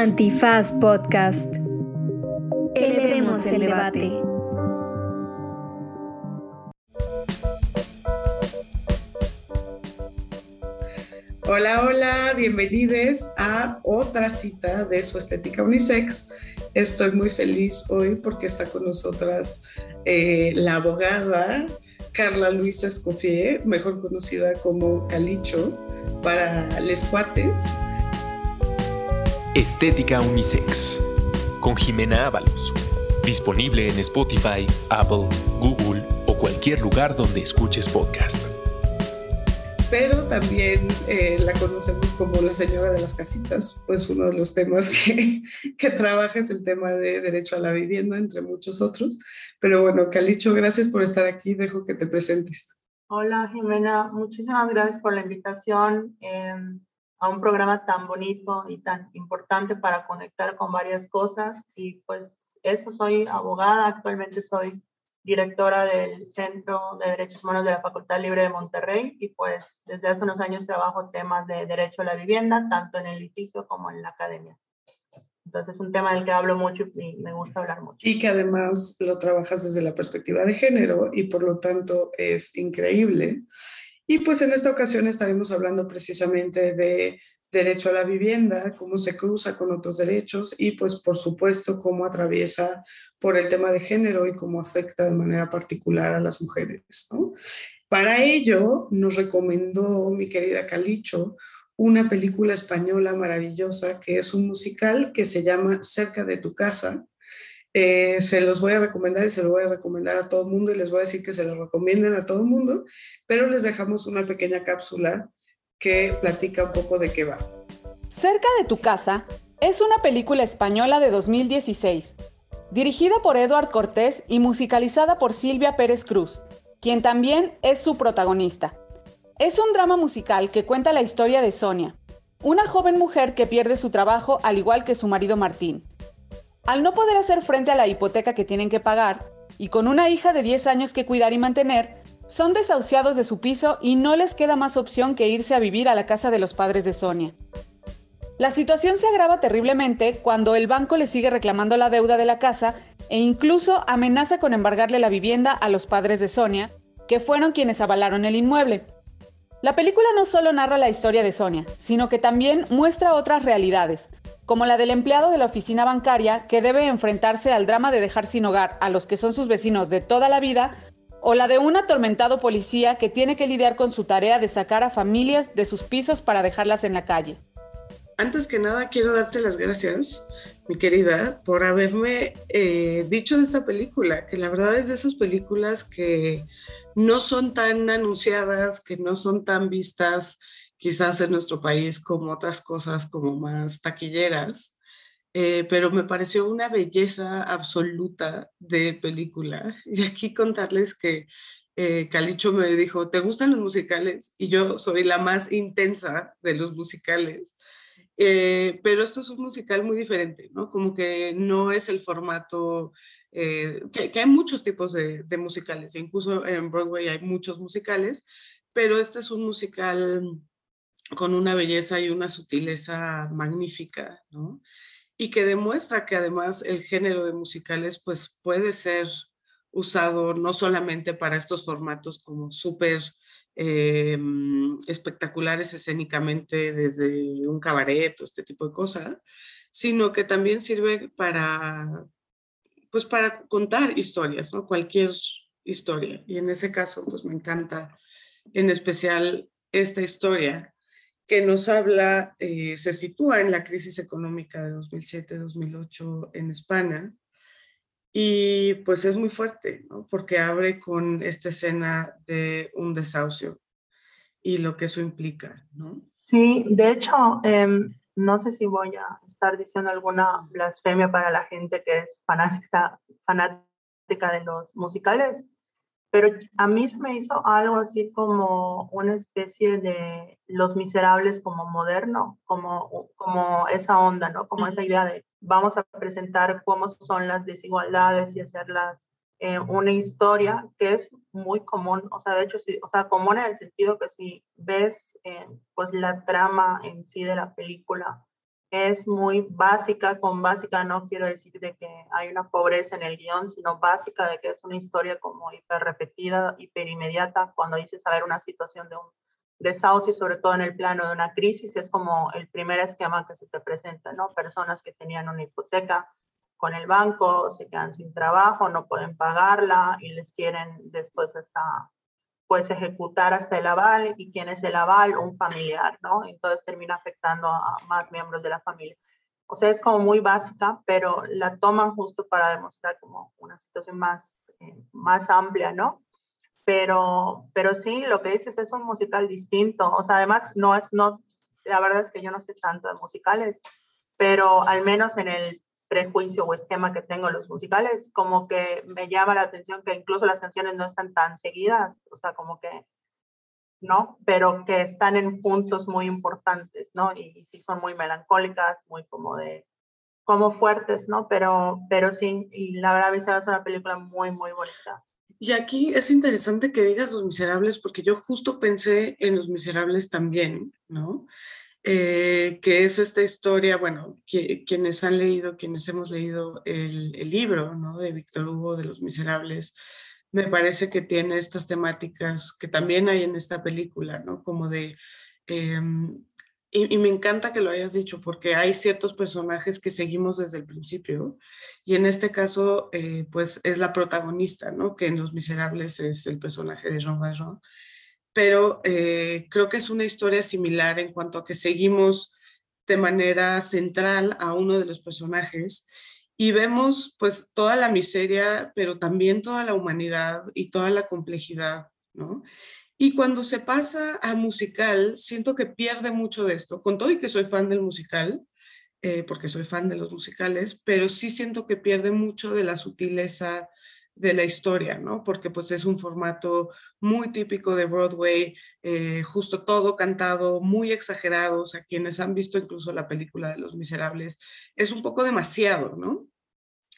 Antifaz Podcast. Elevemos el debate. Hola, hola, bienvenidos a otra cita de su estética unisex. Estoy muy feliz hoy porque está con nosotras eh, la abogada Carla Luisa Escoffier, mejor conocida como Calicho para les cuates. Estética Unisex con Jimena Ábalos. Disponible en Spotify, Apple, Google o cualquier lugar donde escuches podcast. Pero también eh, la conocemos como la señora de las casitas, pues uno de los temas que, que trabaja es el tema de derecho a la vivienda, entre muchos otros. Pero bueno, Calicho, gracias por estar aquí. Dejo que te presentes. Hola Jimena, muchísimas gracias por la invitación. Eh, a un programa tan bonito y tan importante para conectar con varias cosas. Y pues eso, soy abogada, actualmente soy directora del Centro de Derechos Humanos de la Facultad Libre de Monterrey y pues desde hace unos años trabajo temas de derecho a la vivienda, tanto en el litigio como en la academia. Entonces es un tema del que hablo mucho y me gusta hablar mucho. Y que además lo trabajas desde la perspectiva de género y por lo tanto es increíble y pues en esta ocasión estaremos hablando precisamente de derecho a la vivienda, cómo se cruza con otros derechos y pues por supuesto cómo atraviesa por el tema de género y cómo afecta de manera particular a las mujeres. Para ello nos recomendó mi querida Calicho una película española maravillosa que es un musical que se llama Cerca de tu casa, eh, se los voy a recomendar y se lo voy a recomendar a todo el mundo y les voy a decir que se lo recomienden a todo el mundo, pero les dejamos una pequeña cápsula que platica un poco de qué va. Cerca de tu casa es una película española de 2016, dirigida por Eduard Cortés y musicalizada por Silvia Pérez Cruz, quien también es su protagonista. Es un drama musical que cuenta la historia de Sonia, una joven mujer que pierde su trabajo al igual que su marido Martín al no poder hacer frente a la hipoteca que tienen que pagar y con una hija de 10 años que cuidar y mantener, son desahuciados de su piso y no les queda más opción que irse a vivir a la casa de los padres de Sonia. La situación se agrava terriblemente cuando el banco le sigue reclamando la deuda de la casa e incluso amenaza con embargarle la vivienda a los padres de Sonia, que fueron quienes avalaron el inmueble. La película no solo narra la historia de Sonia, sino que también muestra otras realidades, como la del empleado de la oficina bancaria que debe enfrentarse al drama de dejar sin hogar a los que son sus vecinos de toda la vida, o la de un atormentado policía que tiene que lidiar con su tarea de sacar a familias de sus pisos para dejarlas en la calle. Antes que nada, quiero darte las gracias, mi querida, por haberme eh, dicho de esta película, que la verdad es de esas películas que no son tan anunciadas, que no son tan vistas, quizás en nuestro país como otras cosas como más taquilleras, eh, pero me pareció una belleza absoluta de película. Y aquí contarles que eh, Calicho me dijo, ¿te gustan los musicales? Y yo soy la más intensa de los musicales. Eh, pero esto es un musical muy diferente, ¿no? Como que no es el formato, que, hay muchos tipos de, de musicales, incluso en Broadway hay muchos musicales, pero este es un musical con una belleza y una sutileza magnífica, ¿no? Y que demuestra que además el género de musicales pues puede ser usado no solamente para estos formatos como súper eh, espectaculares escénicamente desde un cabaret o este tipo de cosas, sino que también sirve para, pues para contar historias, ¿no? Cualquier historia. Y en ese caso, pues me encanta en especial esta historia que nos habla, eh, se sitúa en la crisis económica de 2007-2008 en España. Y pues es muy fuerte, ¿no? porque abre con esta escena de un desahucio y lo que eso implica. ¿no? Sí, de hecho, em, no sé si voy a estar diciendo alguna blasfemia para la gente que es fanática, fanática de los musicales, pero a mí se me hizo algo así como una especie de Los Miserables como moderno, como, como esa onda, ¿no? Como esa idea de vamos a presentar cómo son las desigualdades y hacerlas eh, una historia que es muy común, o sea, de hecho, sí, o sea, común en el sentido que si ves eh, pues la trama en sí de la película, es muy básica, con básica no quiero decir de que hay una pobreza en el guion, sino básica de que es una historia como hiper repetida, hiper inmediata, cuando dices saber una situación de un desahucio sobre todo en el plano de una crisis, es como el primer esquema que se te presenta, ¿no? Personas que tenían una hipoteca con el banco, se quedan sin trabajo, no pueden pagarla y les quieren después hasta pues ejecutar hasta el aval y quién es el aval, un familiar, ¿no? Entonces termina afectando a más miembros de la familia. O sea, es como muy básica, pero la toman justo para demostrar como una situación más, eh, más amplia, ¿no? Pero, pero sí, lo que dices es un musical distinto. O sea, además, no es, no, la verdad es que yo no sé tanto de musicales, pero al menos en el prejuicio o esquema que tengo en los musicales, como que me llama la atención que incluso las canciones no están tan seguidas, o sea, como que, ¿no? Pero que están en puntos muy importantes, ¿no? Y, sí son muy melancólicas, muy como de, como fuertes, ¿no? Pero, pero sí, y la verdad se hace una película muy, muy bonita. Y aquí es interesante que digas Los Miserables, porque yo justo pensé en Los Miserables también, ¿no? Eh, que es esta historia, bueno, que, quienes han leído, quienes hemos leído el, libro ¿no? de Víctor Hugo de Los Miserables, me parece que tiene estas temáticas que también hay en esta película, ¿no? Como de... Em, y, me encanta que lo hayas dicho porque hay ciertos personajes que seguimos desde el principio y en este caso eh, pues es la protagonista, ¿no? Que en Los Miserables es el personaje de Jean Valjean pero eh, creo que es una historia similar en cuanto a que seguimos de manera central a uno de los personajes y vemos pues toda la miseria, pero también toda la humanidad y toda la complejidad, ¿no? Y cuando se pasa a musical, siento que pierde mucho de esto, con todo y que soy fan del musical, eh, porque soy fan de los musicales, pero sí siento que pierde mucho de la sutileza, de la historia, ¿no? Porque pues es un formato muy típico de Broadway, eh, justo todo cantado, muy exagerado, o sea, quienes han visto incluso la película de Los Miserables, es un poco demasiado, ¿no?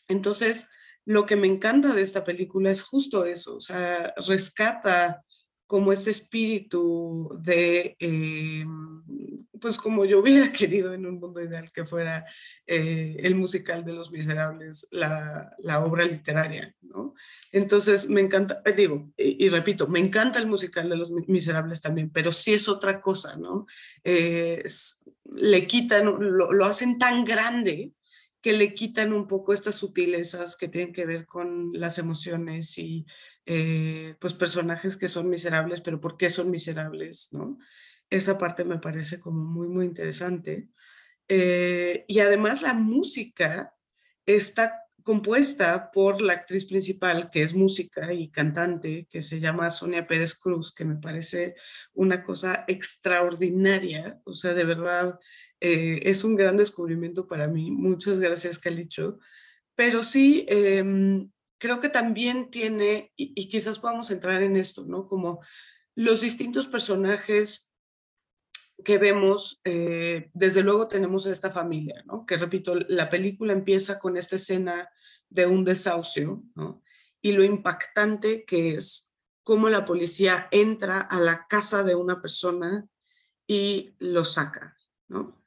Entonces, lo que me encanta de esta película es justo eso, o sea, rescata como este espíritu de, eh, pues como yo hubiera querido en un mundo ideal que fuera eh, el musical de Los Miserables, la, obra literaria, ¿no? Entonces me encanta, eh, digo, y, repito, me encanta el musical de Los Miserables también, pero sí es otra cosa, ¿no? le quitan, lo, lo hacen tan grande que le quitan un poco estas sutilezas que tienen que ver con las emociones y eh, pues personajes que son miserables, pero ¿por qué son miserables? ¿no? Esa parte me parece como muy, muy interesante. Eh, y además la música está compuesta por la actriz principal, que es música y cantante, que se llama Sonia Pérez Cruz, que me parece una cosa extraordinaria. O sea, de verdad, eh, es un gran descubrimiento para mí. Muchas gracias, Calicho. Pero sí, em, creo que también tiene, y, quizás podamos entrar en esto, ¿no? Como los distintos personajes que vemos, eh, desde luego tenemos a esta familia, ¿no? Que repito, la película empieza con esta escena de un desahucio, ¿no? Y lo impactante que es cómo la policía entra a la casa de una persona y lo saca, ¿no?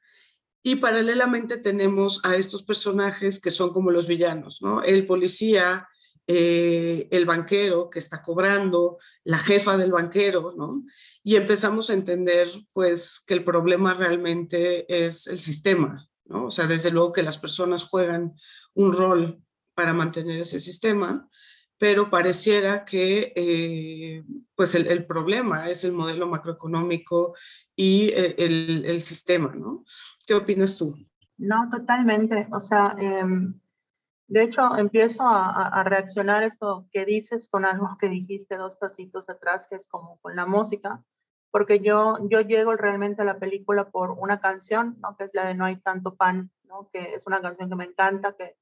Y paralelamente tenemos a estos personajes que son como los villanos, ¿no? El policía eh, el banquero que está cobrando, la jefa del banquero, ¿no? Y empezamos a entender, pues, que el problema realmente es el sistema, ¿no? O sea, desde luego que las personas juegan un rol para mantener ese sistema, pero pareciera que, eh, pues, el, problema es el modelo macroeconómico y eh, el, el, sistema, ¿no? ¿Qué opinas tú? No, totalmente. O sea, em, de hecho, empiezo a, reaccionar esto que dices con algo que dijiste dos pasitos atrás, que es como con la música, porque yo, yo llego realmente a la película por una canción, ¿no? que es la de No hay tanto pan, ¿no? que es una canción que me encanta, que,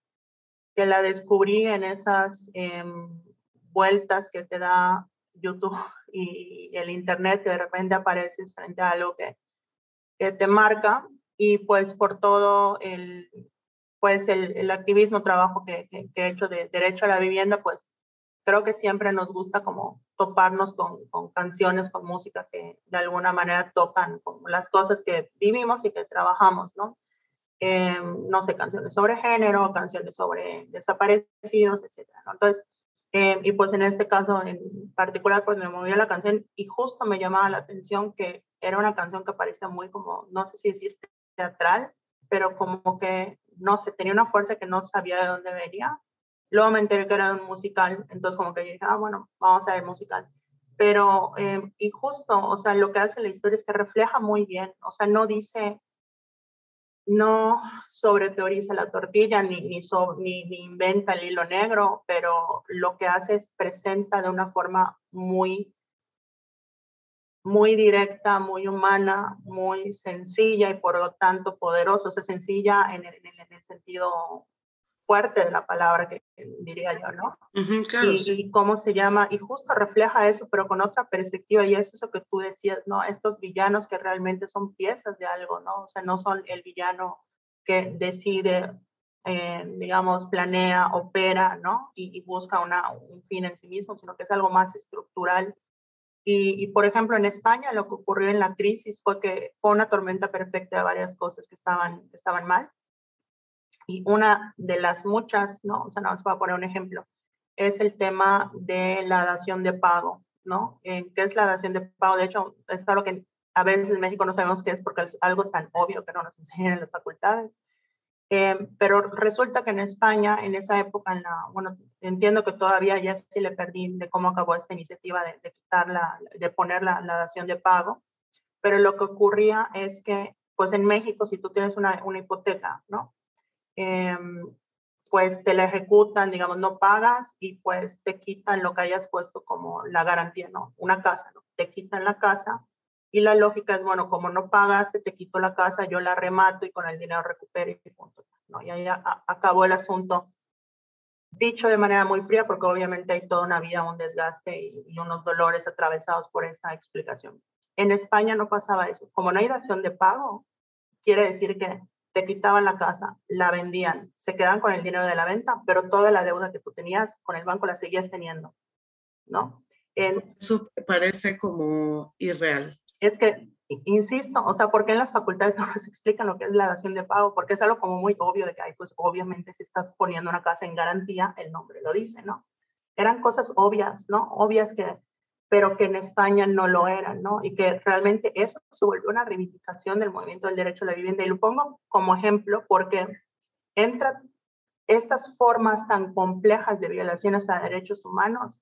que la descubrí en esas em, vueltas que te da YouTube y el Internet, que de repente apareces frente a algo que, que te marca, y pues por todo el, pues el, activismo, trabajo que, he hecho de derecho a la vivienda, pues creo que siempre nos gusta como toparnos con, canciones, con música que de alguna manera tocan las cosas que vivimos y que trabajamos, ¿no? em, no sé, canciones sobre género, canciones sobre desaparecidos, etc. Entonces, em, y pues en este caso en particular, pues me movía la canción y justo me llamaba la atención que era una canción que parecía muy como, no sé si decir teatral, pero como que, no sé, tenía una fuerza que no sabía de dónde venía. Luego me enteré que era un musical, entonces como que yo dije, ah, bueno, vamos a ver musical. Pero, em, y justo, o sea, lo que hace la historia es que refleja muy bien, o sea, no dice, no sobreteoriza la tortilla ni, ni, ni, ni, inventa el hilo negro, pero lo que hace es presenta de una forma muy muy directa, muy humana, muy sencilla y por lo tanto poderosa, o sea, sencilla en el, en el sentido fuerte de la palabra que, diría yo, ¿no? claro, y, cómo se llama, y justo refleja eso, pero con otra perspectiva, y es eso que tú decías, ¿no? Estos villanos que realmente son piezas de algo, ¿no? O sea, no son el villano que decide, eh, digamos, planea, opera, ¿no? Y, y busca una, un fin en sí mismo, sino que es algo más estructural y, por ejemplo, en España lo que ocurrió en la crisis fue que fue una tormenta perfecta de varias cosas que estaban, estaban mal. Y una de las muchas, ¿no? O sea, no, os voy a poner un ejemplo, es el tema de la dación de pago, ¿no? ¿Qué es la dación de pago? De hecho, es algo que a veces en México no sabemos qué es porque es algo tan obvio que no nos enseñan en las facultades. Eh, pero resulta que en España, en esa época, en la, bueno, entiendo que todavía ya sí le perdí de cómo acabó esta iniciativa de, de quitar la, de poner la, la, dación de pago, pero lo que ocurría es que, pues en México, si tú tienes una, una hipoteca, ¿no? Eh, pues te la ejecutan, digamos, no pagas y pues te quitan lo que hayas puesto como la garantía, ¿no? Una casa, ¿no? Te quitan la casa y la lógica es, bueno, como no pagaste, te quito la casa, yo la remato y con el dinero recupero y punto. ¿no? Y ahí acabó el asunto. Dicho de manera muy fría, porque obviamente hay toda una vida, un desgaste y, unos dolores atravesados por esta explicación. En España no pasaba eso. Como no hay dación de pago, quiere decir que te quitaban la casa, la vendían, se quedan con el dinero de la venta, pero toda la deuda que tú tenías con el banco la seguías teniendo, ¿no? En, Eso parece como irreal es que, insisto, o sea, ¿por qué en las facultades no nos explican lo que es la dación de pago? Porque es algo como muy obvio de que, hay, pues obviamente si estás poniendo una casa en garantía, el nombre lo dice, ¿no? Eran cosas obvias, ¿no? Obvias que, pero que en España no lo eran, ¿no? Y que realmente eso se volvió una reivindicación del movimiento del derecho a la vivienda. Y lo pongo como ejemplo porque entran estas formas tan complejas de violaciones a derechos humanos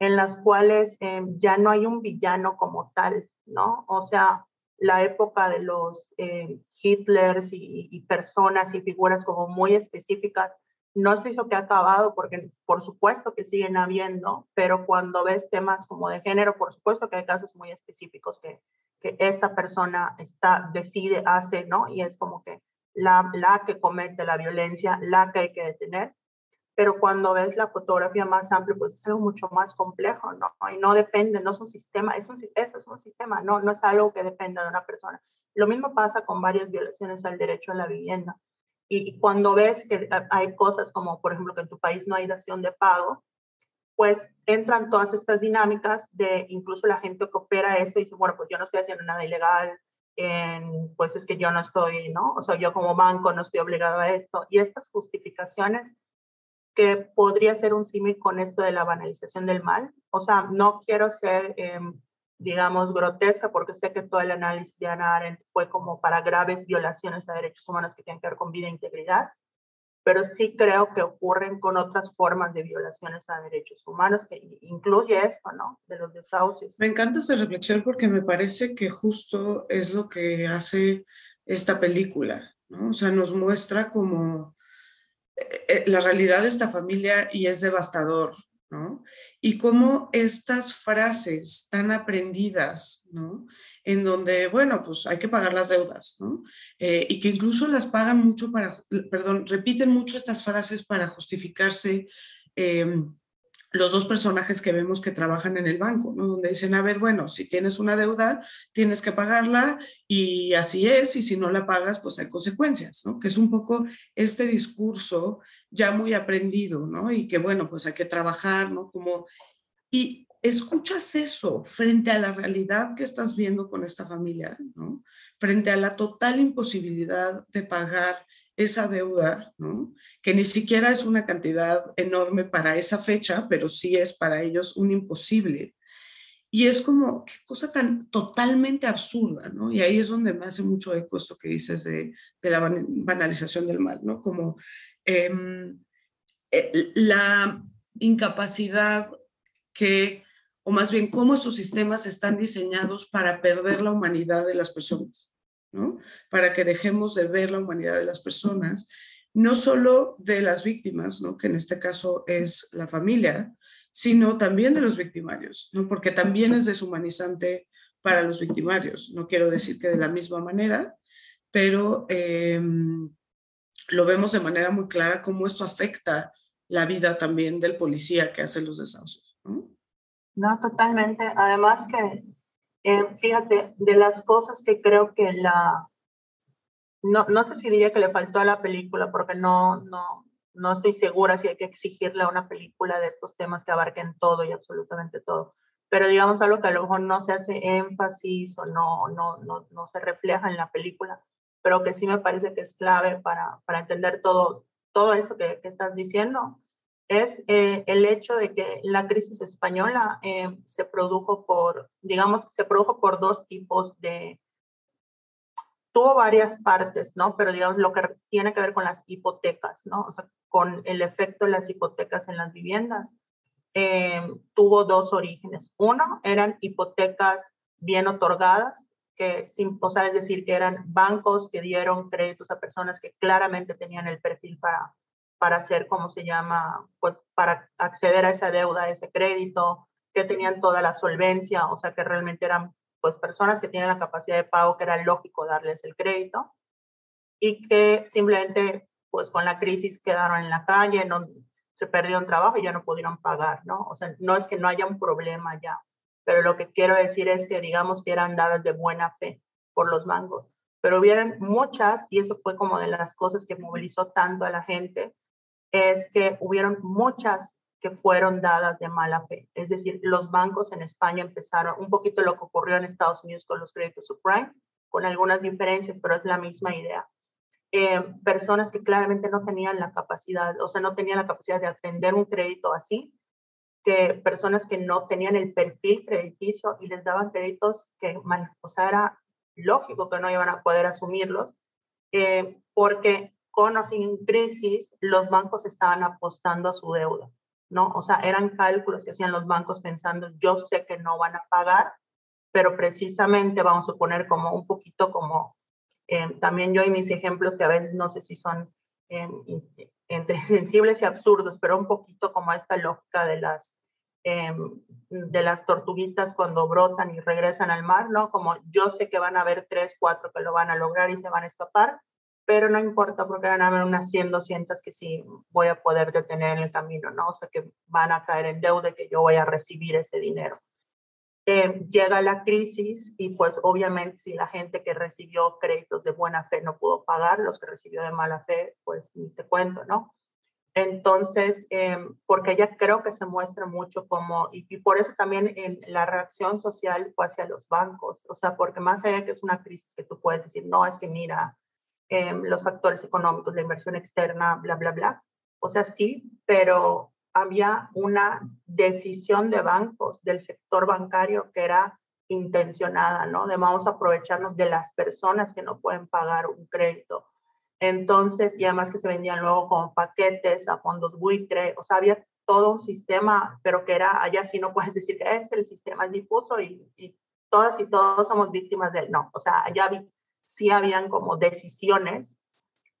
en las cuales eh, ya no hay un villano como tal, ¿no? O sea, la época de los eh, Hitlers y, personas y figuras como muy específicas, no se hizo que ha acabado, porque por supuesto que siguen habiendo, pero cuando ves temas como de género, por supuesto que hay casos muy específicos que, que esta persona está, decide, hace, ¿no? Y es como que la, la que comete la violencia, la que hay que detener pero cuando ves la fotografía más amplia, pues es algo mucho más complejo, ¿no? Y no depende, no es un sistema, es un, eso es un sistema, no, no es algo que dependa de una persona. Lo mismo pasa con varias violaciones al derecho a la vivienda. Y, cuando ves que hay cosas como, por ejemplo, que en tu país no hay dación de pago, pues entran todas estas dinámicas de incluso la gente que opera esto y dice, bueno, pues yo no estoy haciendo nada ilegal, pues es que yo no estoy, ¿no? O sea, yo como banco no estoy obligado a esto. Y estas justificaciones que podría ser un símil con esto de la banalización del mal. O sea, no quiero ser, em, digamos, grotesca porque sé que todo el análisis de Ana Arendt fue como para graves violaciones a derechos humanos que tienen que ver con vida e integridad, pero sí creo que ocurren con otras formas de violaciones a derechos humanos, que incluye esto, ¿no? De los desahucios. Me encanta esta reflexión porque me parece que justo es lo que hace esta película, ¿no? O sea, nos muestra como eh, la realidad de esta familia y es devastador, ¿no? Y cómo estas frases tan aprendidas, ¿no? En donde, bueno, pues hay que pagar las deudas, ¿no? Eh, y que incluso las pagan mucho para, perdón, repiten mucho estas frases para justificarse em, los dos personajes que vemos que trabajan en el banco, ¿no? Donde dicen, a ver, bueno, si tienes una deuda, tienes que pagarla y así es, y si no la pagas, pues hay consecuencias, ¿no? Que es un poco este discurso ya muy aprendido, ¿no? Y que, bueno, pues hay que trabajar, ¿no? Como, y escuchas eso frente a la realidad que estás viendo con esta familia, ¿no? Frente a la total imposibilidad de pagar esa deuda. Que ni siquiera es una cantidad enorme para esa fecha, pero sí es para ellos un imposible. Y es como, qué cosa tan totalmente absurda, ¿no? Y ahí es donde me hace mucho eco esto que dices de, la banalización del mal, ¿no? Como em, eh, la incapacidad que o más bien cómo estos sistemas están diseñados para perder la humanidad de las personas, ¿no? Para que dejemos de ver la humanidad de las personas, no solo de las víctimas, ¿no? Que en este caso es la familia, sino también de los victimarios, ¿no? Porque también es deshumanizante para los victimarios. No quiero decir que de la misma manera, pero em, lo vemos de manera muy clara cómo esto afecta la vida también del policía que hace los desahucios. ¿no? No, totalmente. Además que, eh, fíjate, de las cosas que creo que la... No, no sé si diría que le faltó a la película, porque no, no, no estoy segura si hay que exigirle a una película de estos temas que abarquen todo y absolutamente todo. Pero digamos algo que a lo mejor no se hace énfasis o no, no, no, no se refleja en la película, pero que sí me parece que es clave para, para entender todo, todo esto que, que estás diciendo, es eh, el hecho de que la crisis española eh, se produjo por, digamos, se produjo por dos tipos de, tuvo varias partes, ¿no? Pero digamos lo que tiene que ver con las hipotecas, ¿no? O sea, con el efecto de las hipotecas en las viviendas, eh, tuvo dos orígenes. Uno, eran hipotecas bien otorgadas, que, o sea, es decir, que eran bancos que dieron créditos a personas que claramente tenían el perfil para para hacer, ¿cómo se llama? Pues para acceder a esa deuda, a ese crédito, que tenían toda la solvencia, o sea, que realmente eran pues personas que tienen la capacidad de pago, que era lógico darles el crédito, y que simplemente pues con la crisis quedaron en la calle, no, se perdieron trabajo y ya no pudieron pagar, ¿no? O sea, no es que no haya un problema ya, pero lo que quiero decir es que digamos que eran dadas de buena fe por los bancos, pero hubieran muchas, y eso fue como de las cosas que movilizó tanto a la gente, es que hubieron muchas que fueron dadas de mala fe. Es decir, los bancos en España empezaron un poquito lo que ocurrió en Estados Unidos con los créditos subprime, con algunas diferencias, pero es la misma idea. Eh, personas que claramente no tenían la capacidad, o sea, no tenían la capacidad de atender un crédito así, que personas que no tenían el perfil crediticio y les daban créditos que, o sea, era lógico que no iban a poder asumirlos, eh, porque con o sin crisis, los bancos estaban apostando a su deuda, ¿no? O sea, eran cálculos que hacían los bancos pensando, yo sé que no van a pagar, pero precisamente vamos a poner como un poquito como, eh, también yo y mis ejemplos que a veces no sé si son eh, entre sensibles y absurdos, pero un poquito como esta lógica de las, eh, de las tortuguitas cuando brotan y regresan al mar, ¿no? Como yo sé que van a haber tres, cuatro que lo van a lograr y se van a escapar, pero no importa porque van a haber unas 100, 200 que sí voy a poder detener en el camino, ¿no? O sea, que van a caer en deuda y que yo voy a recibir ese dinero. Eh, llega la crisis y pues obviamente si la gente que recibió créditos de buena fe no pudo pagar, los que recibió de mala fe, pues ni te cuento, ¿no? Entonces, eh, porque ya creo que se muestra mucho como, y, y, por eso también en la reacción social fue hacia los bancos, o sea, porque más allá que es una crisis que tú puedes decir, no, es que mira, Em, los factores económicos, la inversión externa, bla, bla, bla. O sea, sí, pero había una decisión de bancos, del sector bancario, que era intencionada, ¿no? De vamos a aprovecharnos de las personas que no pueden pagar un crédito. Entonces, y además que se vendían luego con paquetes a fondos buitre, o sea, había todo un sistema, pero que era, allá sí no puedes decir que es el sistema difuso y, y todas y todos somos víctimas de él. No, o sea, allá sí habían como decisiones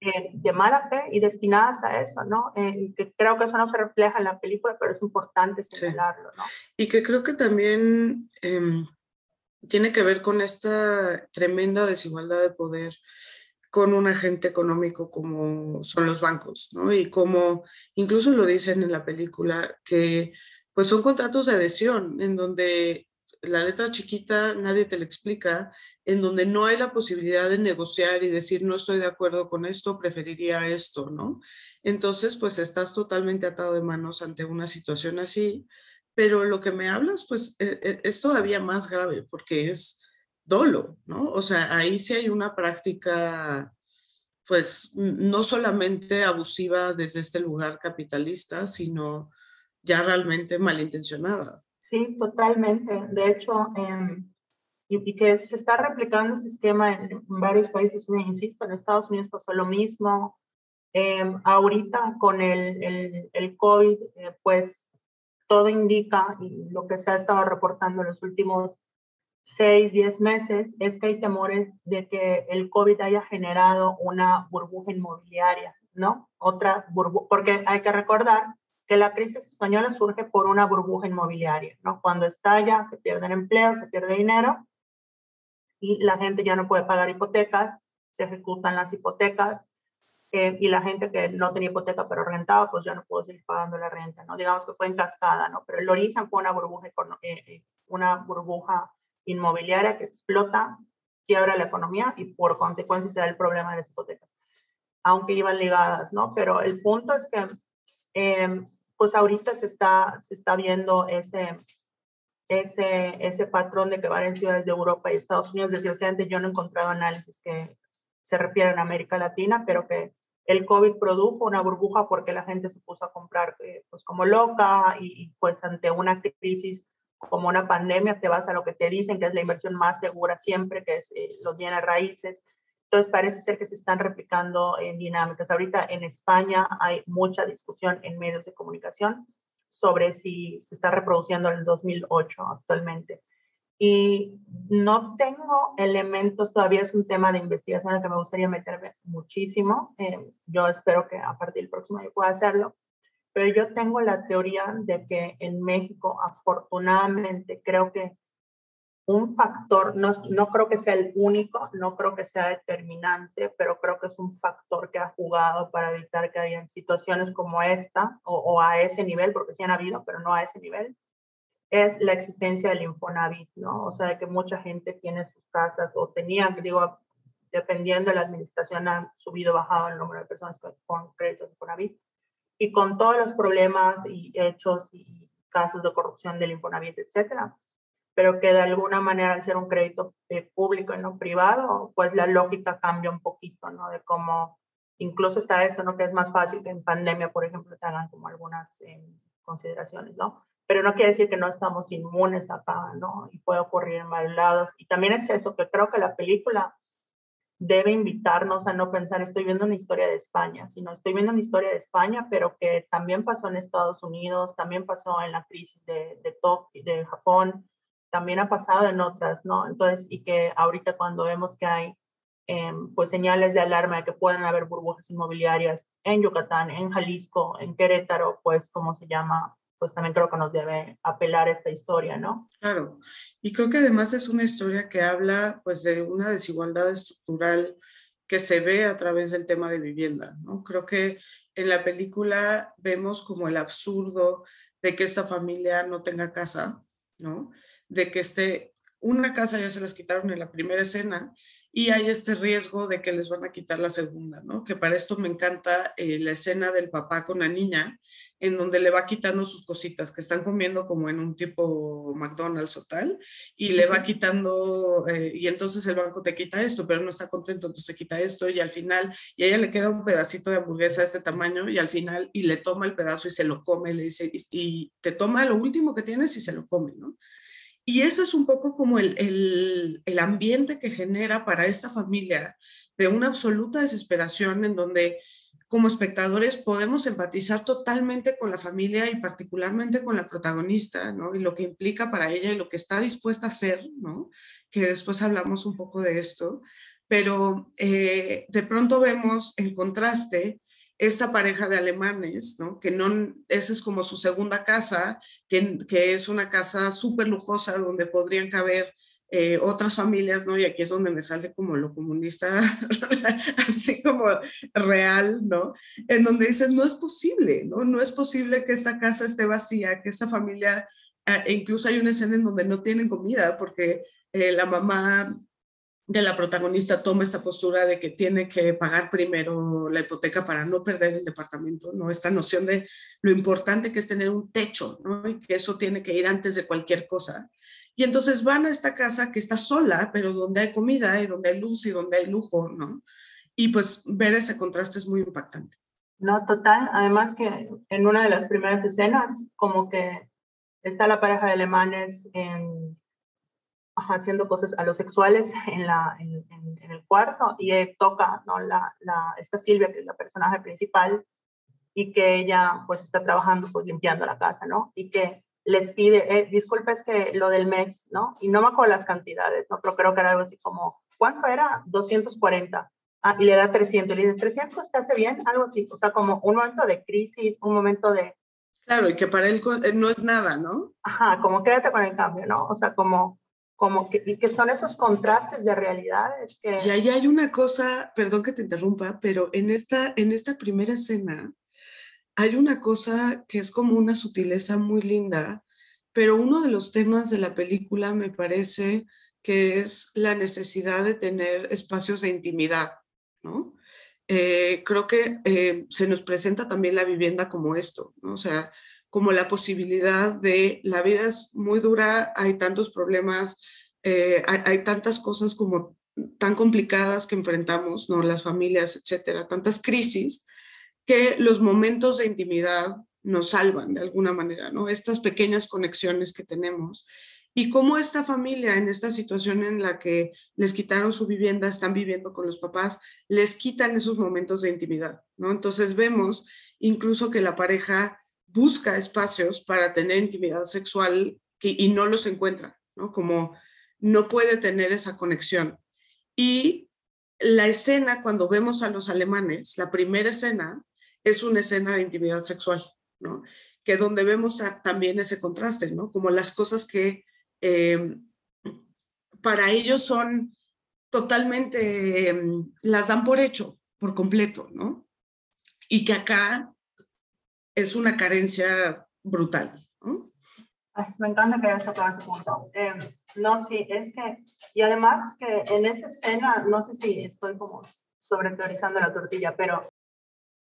eh, de mala fe y destinadas a eso, ¿no? Eh, que creo que eso no se refleja en la película, pero es importante señalarlo, ¿no? Y que creo que también em, tiene que ver con esta tremenda desigualdad de poder con un agente económico como son los bancos, ¿no? Y como incluso lo dicen en la película, que pues son contratos de adhesión en donde la letra chiquita nadie te la explica, en donde no hay la posibilidad de negociar y decir no estoy de acuerdo con esto, preferiría esto, ¿no? Entonces, pues estás totalmente atado de manos ante una situación así, pero lo que me hablas, pues e, e, es todavía más grave porque es dolo, ¿no? O sea, ahí sí hay una práctica, pues no solamente abusiva desde este lugar capitalista, sino ya realmente malintencionada. Sí, totalmente. De hecho, em, y, que se está replicando ese esquema en, varios países, insisto, en Estados Unidos pasó lo mismo. Em, ahorita con el, el, el COVID, eh, pues todo indica, y lo que se ha estado reportando en los últimos seis, diez meses, es que hay temores de que el COVID haya generado una burbuja inmobiliaria, ¿no? Otra burbuja, porque hay que recordar que la crisis española surge por una burbuja inmobiliaria, ¿no? Cuando estalla, se pierden empleos, se pierde dinero y la gente ya no puede pagar hipotecas, se ejecutan las hipotecas eh, y la gente que no tenía hipoteca pero rentaba, pues ya no pudo seguir pagando la renta, ¿no? Digamos que fue en cascada, ¿no? Pero el origen fue una burbuja, eh, eh, una burbuja inmobiliaria que explota, quiebra la economía y por consecuencia se da el problema de las hipotecas, aunque iban ligadas, ¿no? Pero el punto es que, pues ahorita se está, se está viendo ese, ese, ese patrón de que van en ciudades de Europa y Estados Unidos. Desgraciadamente yo no he encontrado análisis que se refieren a América Latina, pero que el COVID produjo una burbuja porque la gente se puso a comprar eh, pues como loca y, pues ante una crisis como una pandemia te vas a lo que te dicen que es la inversión más segura siempre, que es eh, los bienes raíces. Entonces parece ser que se están replicando en dinámicas. Ahorita en España hay mucha discusión en medios de comunicación sobre si se está reproduciendo en el 2008 actualmente. Y no tengo elementos, todavía es un tema de investigación al que me gustaría meterme muchísimo. Eh, yo espero que a partir del próximo año pueda hacerlo. Pero yo tengo la teoría de que en México, afortunadamente, creo que un factor, no, no creo que sea el único, no creo que sea determinante, pero creo que es un factor que ha jugado para evitar que hayan situaciones como esta o, a ese nivel, porque sí han habido, pero no a ese nivel, es la existencia del Infonavit, ¿no? O sea, que mucha gente tiene sus casas o tenía, digo, dependiendo de la administración, han subido, bajado el número de personas con créditos Infonavit. Y con todos los problemas y hechos y casos de corrupción del Infonavit, etcétera, pero que de alguna manera al ser un crédito eh, público y no privado, pues la lógica cambia un poquito, ¿no? De cómo incluso está esto, ¿no? Que es más fácil que en pandemia, por ejemplo, te hagan como algunas eh, consideraciones, ¿no? Pero no quiere decir que no estamos inmunes acá, ¿no? Y puede ocurrir en varios lados. Y también es eso, que creo que la película debe invitarnos a no pensar, estoy viendo una historia de España, sino estoy viendo una historia de España, pero que también pasó en Estados Unidos, también pasó en la crisis de, de, de Japón, también ha pasado en otras, ¿no? Entonces, y que ahorita cuando vemos que hay em, pues señales de alarma de que pueden haber burbujas inmobiliarias en Yucatán, en Jalisco, en Querétaro, pues como se llama, pues también creo que nos debe apelar esta historia, ¿no? Claro, y creo que además es una historia que habla pues de una desigualdad estructural que se ve a través del tema de vivienda, ¿no? Creo que en la película vemos como el absurdo de que esta familia no tenga casa, ¿no? De que esté una casa ya se las quitaron en la primera escena y hay este riesgo de que les van a quitar la segunda, ¿no? Que para esto me encanta eh, la escena del papá con la niña, en donde le va quitando sus cositas que están comiendo como en un tipo McDonald's o tal, y le va quitando, eh, y entonces el banco te quita esto, pero no está contento, entonces te quita esto, y al final, y a ella le queda un pedacito de hamburguesa de este tamaño, y al final, y le toma el pedazo y se lo come, le dice, y, y te toma lo último que tienes y se lo come, ¿no? Y eso es un poco como el, el, ambiente que genera para esta familia de una absoluta desesperación en donde como espectadores podemos empatizar totalmente con la familia y particularmente con la protagonista, ¿no? Y lo que implica para ella y lo que está dispuesta a hacer, ¿no? Que después hablamos un poco de esto, pero eh, de pronto vemos el contraste esta pareja de alemanes, ¿no? que no, esa es como su segunda casa, que, que es una casa súper lujosa donde podrían caber eh, otras familias, ¿no? Y aquí es donde me sale como lo comunista, así como real, ¿no? En donde dices, no es posible, ¿no? No es posible que esta casa esté vacía, que esta familia, e incluso hay una escena en donde no tienen comida porque eh, la mamá de la protagonista toma esta postura de que tiene que pagar primero la hipoteca para no perder el departamento, ¿no? Esta noción de lo importante que es tener un techo, ¿no? Y que eso tiene que ir antes de cualquier cosa. Y entonces van a esta casa que está sola, pero donde hay comida y donde hay luz y donde hay lujo, ¿no? Y pues ver ese contraste es muy impactante. No, total. Además que en una de las primeras escenas, como que está la pareja de alemanes en haciendo cosas a los sexuales en, la, en, el cuarto y toca, ¿no? La, la, esta Silvia, que es la personaje principal, y que ella pues está trabajando pues limpiando la casa, ¿no? Y que les pide, eh, disculpa, es que lo del mes, ¿no? Y no me acuerdo las cantidades, ¿no? Pero creo que era algo así como, ¿cuánto era? 240. Ah, y le da 300. Le dice, 300 te hace bien, algo así. O sea, como un momento de crisis, un momento de... Claro, y que para él eh, no es nada, ¿no? Ajá, como quédate con el cambio, ¿no? O sea, como como que, y que son esos contrastes de realidades que... Y ahí hay una cosa, perdón que te interrumpa, pero en esta, en esta primera escena hay una cosa que es como una sutileza muy linda, pero uno de los temas de la película me parece que es la necesidad de tener espacios de intimidad, ¿no? Eh, creo que eh, se nos presenta también la vivienda como esto, ¿no? O sea, como la posibilidad de, la vida es muy dura, hay tantos problemas, eh, hay, tantas cosas como tan complicadas que enfrentamos, ¿no? Las familias, etcétera, tantas crisis, que los momentos de intimidad nos salvan de alguna manera, ¿no? Estas pequeñas conexiones que tenemos. Y cómo esta familia, en esta situación en la que les quitaron su vivienda, están viviendo con los papás, les quitan esos momentos de intimidad, ¿no? Entonces vemos incluso que la pareja busca espacios para tener intimidad sexual y no los encuentra, ¿no? Como no puede tener esa conexión. Y la escena, cuando vemos a los alemanes, la primera escena es una escena de intimidad sexual, ¿no? Que donde vemos también ese contraste, ¿no? Como las cosas que em, para ellos son totalmente, em, las dan por hecho, por completo, ¿no? Y que acá es una carencia brutal. me encanta que hayas tocado ese punto. Em, no, sí, es que, y además que en esa escena, no sé si estoy como sobreteorizando la tortilla, pero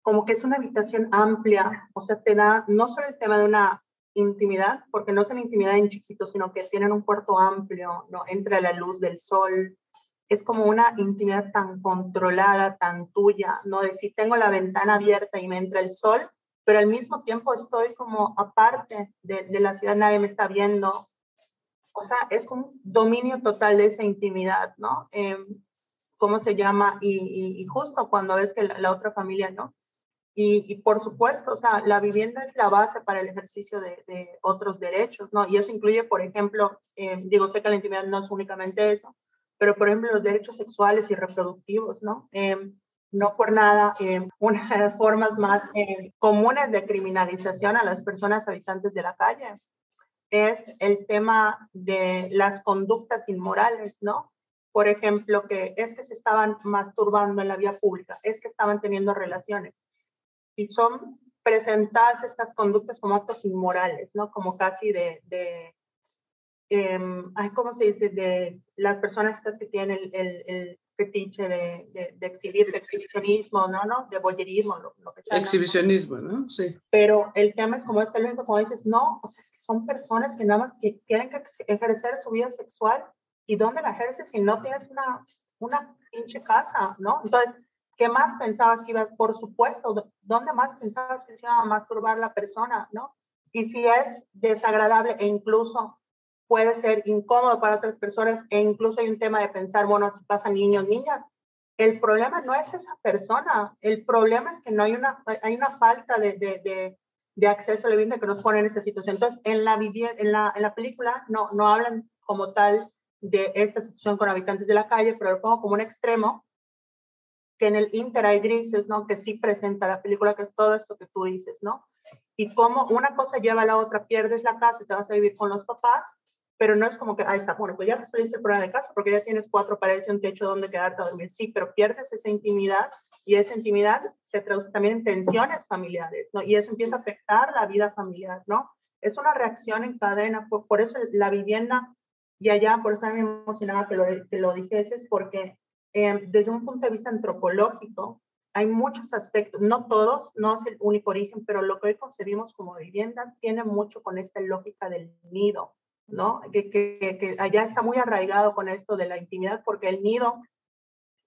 como que es una habitación amplia, o sea, te da no solo el tema de una intimidad, porque no es una intimidad en chiquito, sino que tienen un cuarto amplio, ¿no? Entra la luz del sol, es como una intimidad tan controlada, tan tuya, ¿no? De si tengo la ventana abierta y me entra el sol, pero al mismo tiempo estoy como aparte de, la ciudad, nadie me está viendo. O sea, es un dominio total de esa intimidad, ¿no? Em, ¿Cómo se llama? Y, justo cuando ves que la, otra familia, ¿no? Y, por supuesto, o sea, la vivienda es la base para el ejercicio de, otros derechos, ¿no? Y eso incluye, por ejemplo, em, digo, sé que la intimidad no es únicamente eso, pero por ejemplo los derechos sexuales y reproductivos, ¿no? Em, no por nada, eh, una de las formas más eh, comunes de criminalización a las personas habitantes de la calle es el tema de las conductas inmorales, ¿no? Por ejemplo, que es que se estaban masturbando en la vía pública, es que estaban teniendo relaciones. Y son presentadas estas conductas como actos inmorales, ¿no? Como casi de, eh, ¿cómo se dice? De las personas que tienen el fetiche de, de, de exhibir, de exhibicionismo, ¿no? ¿no? De boyerismo, lo, lo que sea. Exhibicionismo, ¿no? Sí. Pero el tema es como este como dices, no, o sea, es que son personas que nada más que quieren que ejercer su vida sexual y ¿dónde la ejerces si no tienes una, una pinche casa, ¿no? Entonces, ¿qué más pensabas que iba? Por supuesto, ¿dónde más pensabas que se iba a masturbar la persona, ¿no? Y si es desagradable e incluso puede ser incómodo para otras personas e incluso hay un tema de pensar, bueno, si pasan niños, niñas. El problema no es esa persona, el problema es que no hay una, hay una falta de, de, de, acceso a la vivienda que nos pone en esa situación. Entonces, en la, en la, en la película no, no hablan como tal de esta situación con habitantes de la calle, pero lo pongo como un extremo, que en el Inter hay grises, ¿no? Que sí presenta la película, que es todo esto que tú dices, ¿no? Y cómo una cosa lleva a la otra, pierdes la casa y te vas a vivir con los papás, pero no es como que, ahí está, bueno, pues ya resolviste el problema de casa porque ya tienes cuatro paredes y un techo donde quedarte a dormir. Sí, pero pierdes esa intimidad y esa intimidad se traduce también en tensiones familiares, ¿no? Y eso empieza a afectar la vida familiar, ¿no? Es una reacción en cadena, por, por eso la vivienda Y allá, por eso también me emocionaba que lo, que lo dijeses, porque eh, desde un punto de vista antropológico, hay muchos aspectos, no todos, no es el único origen, pero lo que hoy concebimos como vivienda tiene mucho con esta lógica del nido, ¿no? Que, que, allá está muy arraigado con esto de la intimidad, porque el nido,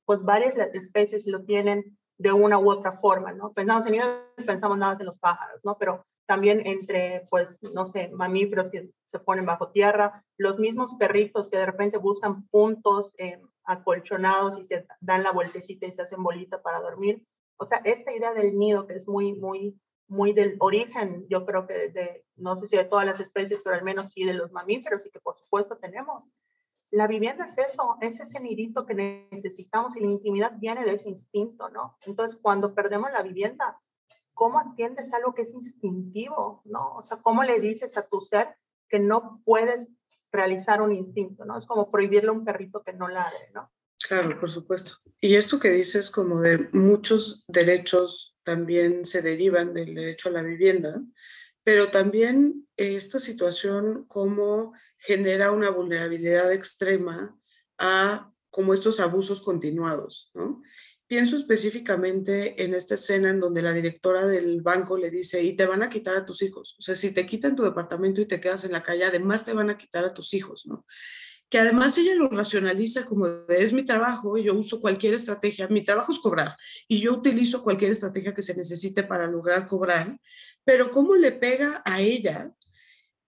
pues varias especies lo tienen de una u otra forma, ¿no? Pensamos en nidos, pensamos nada más en los pájaros, ¿no? Pero también entre, pues, no sé, mamíferos que se ponen bajo tierra, los mismos perritos que de repente buscan puntos eh, acolchonados y se dan la vueltecita y se hacen bolita para dormir. O sea, esta idea del nido que es muy, muy, muy del origen, yo creo que de, no sé si de todas las especies, pero al menos sí de los mamíferos y que por supuesto tenemos. La vivienda es eso, es ese nidito que necesitamos y la intimidad viene de ese instinto, ¿no? Entonces, cuando perdemos la vivienda, ¿cómo atiendes algo que es instintivo, ¿no? O sea, ¿cómo le dices a tu ser que no puedes realizar un instinto, ¿no? Es como prohibirle a un perrito que no ladre, ¿no? Claro, por supuesto. Y esto que dices como de muchos derechos también se derivan del derecho a la vivienda, pero también esta situación como genera una vulnerabilidad extrema a como estos abusos continuados, ¿no? Pienso específicamente en esta escena en donde la directora del banco le dice, y te van a quitar a tus hijos. O sea, si te quitan tu departamento y te quedas en la calle, además te van a quitar a tus hijos, ¿no? Que además ella lo racionaliza como es mi trabajo, yo uso cualquier estrategia, mi trabajo es cobrar, y yo utilizo cualquier estrategia que se necesite para lograr cobrar, pero cómo le pega a ella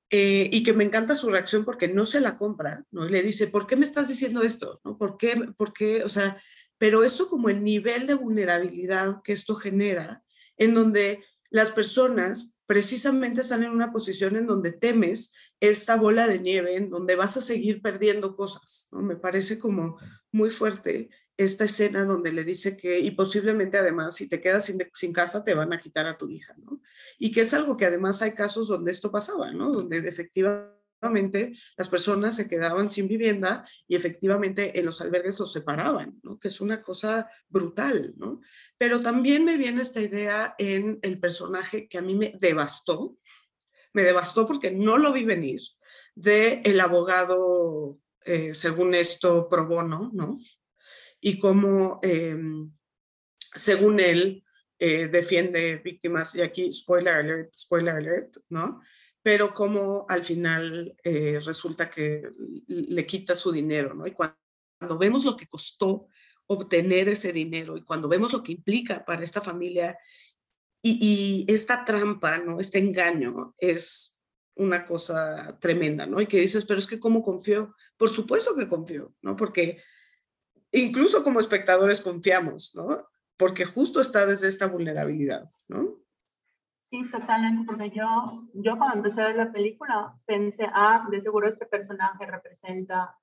eh, y que me encanta su reacción porque no se la compra, ¿no? Y le dice, ¿por qué me estás diciendo esto? ¿No? ¿Por qué? ¿Por qué? O sea, pero eso como el nivel de vulnerabilidad que esto genera, en donde las personas precisamente están en una posición en donde temes esta bola de nieve, en donde vas a seguir perdiendo cosas. ¿no? Me parece como muy fuerte esta escena donde le dice que, y posiblemente además, si te quedas sin, casa, te van a quitar a tu hija, ¿no? Y que es algo que además hay casos donde esto pasaba, ¿no? Donde efectivamente las personas se quedaban sin vivienda y efectivamente en los albergues los separaban, ¿no? que es una cosa brutal. ¿no? Pero también me viene esta idea en el personaje que a mí me devastó, me devastó porque no lo vi venir, de el abogado, eh, según esto, pro bono, ¿no? Y cómo, eh, según él, eh, defiende víctimas, y aquí, spoiler alert, spoiler alert, ¿no? Pero como al final eh, resulta que le quita su dinero, ¿no? Y cuando, vemos lo que costó obtener ese dinero y cuando vemos lo que implica para esta familia y, esta trampa, ¿no? Este engaño es una cosa tremenda, ¿no? Y que dices, pero es que ¿cómo confió? Por supuesto que confió, ¿no? Porque incluso como espectadores confiamos, ¿no? Porque justo está desde esta vulnerabilidad, ¿no? Sí, totalmente, porque yo, yo cuando empecé a ver la película pensé, ah, de seguro este personaje representa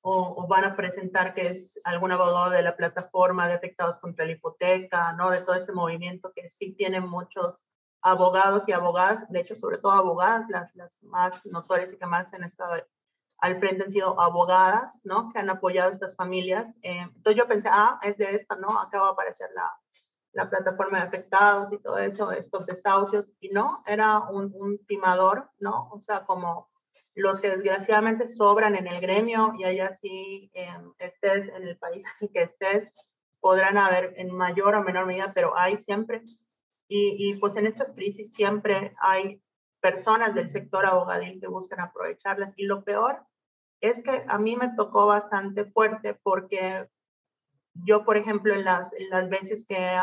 o, van a presentar que es algún abogado de la plataforma de afectados contra la hipoteca, ¿no? De todo este movimiento que sí tiene muchos abogados y abogadas, de hecho, sobre todo abogadas, las, las más notorias y que más han estado al frente han sido abogadas, ¿no? Que han apoyado a estas familias. Eh, entonces yo pensé, ah, es de esta, ¿no? Acá va a aparecer la, la plataforma de afectados y todo eso, estos desahucios, y no, era un, un, timador, ¿no? O sea, como los que desgraciadamente sobran en el gremio y allá sí em, estés en el país en que estés, podrán haber en mayor o menor medida, pero hay siempre. Y, y pues en estas crisis siempre hay personas del sector abogadil que buscan aprovecharlas. Y lo peor es que a mí me tocó bastante fuerte porque yo, por ejemplo, en las, las veces que he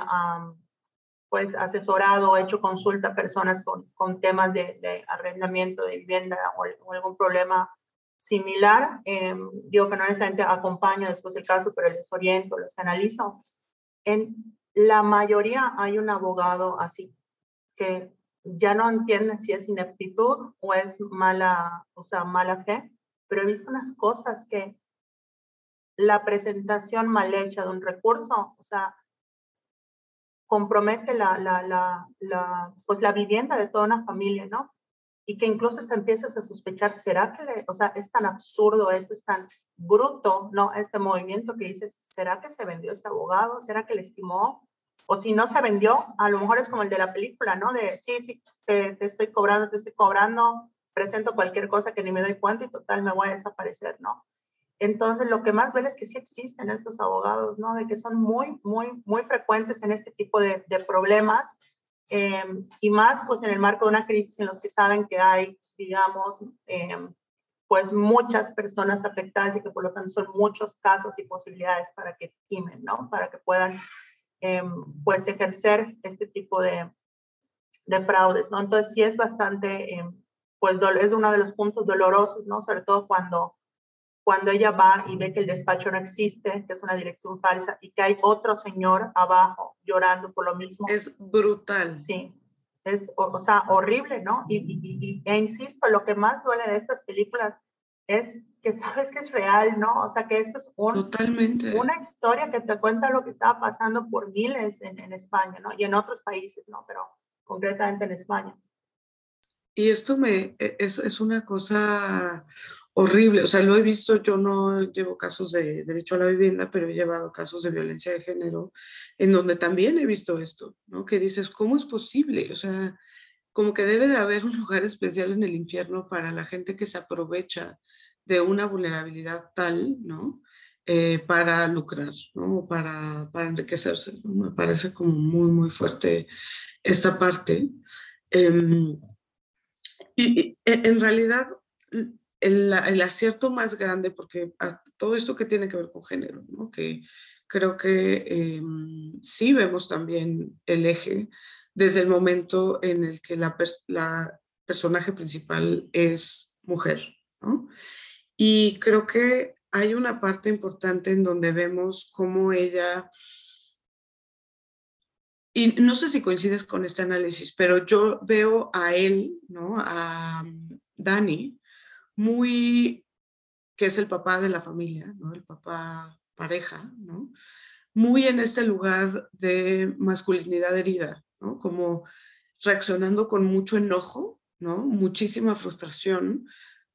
pues asesorado o hecho consulta a personas con, con temas de, de, arrendamiento de vivienda o, algún problema similar, eh, digo que no necesariamente acompaño después el caso, pero les oriento, los analizo. En la mayoría hay un abogado así, que ya no entiende si es ineptitud o es mala, o sea, mala fe, pero he visto unas cosas que la presentación mal hecha de un recurso, o sea, compromete la, la, la, pues la vivienda de toda una familia, ¿no? Y que incluso hasta empiezas a sospechar, ¿será que, le, o sea, es tan absurdo esto, es tan bruto, ¿no? Este movimiento que dices, ¿será que se vendió este abogado? ¿Será que le estimó? O si no se vendió, a lo mejor es como el de la película, ¿no? De, sí, sí, te, te estoy cobrando, te estoy cobrando, presento cualquier cosa que ni me doy cuenta y total me voy a desaparecer, ¿no? Entonces, lo que más duele es que sí existen estos abogados, ¿no? De que son muy, muy, muy frecuentes en este tipo de, problemas eh, y más, pues, en el marco de una crisis en los que saben que hay, digamos, eh, pues, muchas personas afectadas y que por lo tanto son muchos casos y posibilidades para que timen, ¿no? Para que puedan, eh, pues, ejercer este tipo de, de fraudes, ¿no? Entonces, sí es bastante, pues, es uno de los puntos dolorosos, ¿no? Sobre todo cuando cuando ella va y ve que el despacho no existe, que es una dirección falsa y que hay otro señor abajo llorando por lo mismo. Es brutal. Sí, es, o, sea, horrible, ¿no? Y, y, e insisto, lo que más duele de estas películas es que sabes que es real, ¿no? O sea, que esto es Totalmente. una historia que te cuenta lo que estaba pasando por miles en, en España, ¿no? Y en otros países, ¿no? Pero concretamente en España. Y esto me, e, es, es una cosa horrible. O sea, lo he visto, yo no llevo casos de derecho a la vivienda, pero he llevado casos de violencia de género, en donde también he visto esto, ¿no? Que dices, ¿cómo es posible? O sea, como que debe de haber un lugar especial en el infierno para la gente que se aprovecha de una vulnerabilidad tal, ¿no? Eh, para lucrar, ¿no? Para, para enriquecerse. Me parece como muy, muy fuerte esta parte. Em, y, en realidad, el, acierto más grande, porque todo esto que tiene que ver con género, ¿no? que creo que em, sí vemos también el eje desde el momento en el que la, la personaje principal es mujer. ¿no? Y creo que hay una parte importante en donde vemos cómo ella, y no sé si coincides con este análisis, pero yo veo a él, ¿no? A Dani, muy, que es el papá de la familia, ¿no? El papá pareja, ¿no? Muy en este lugar de masculinidad herida. Como reaccionando con mucho enojo, ¿no? Muchísima frustración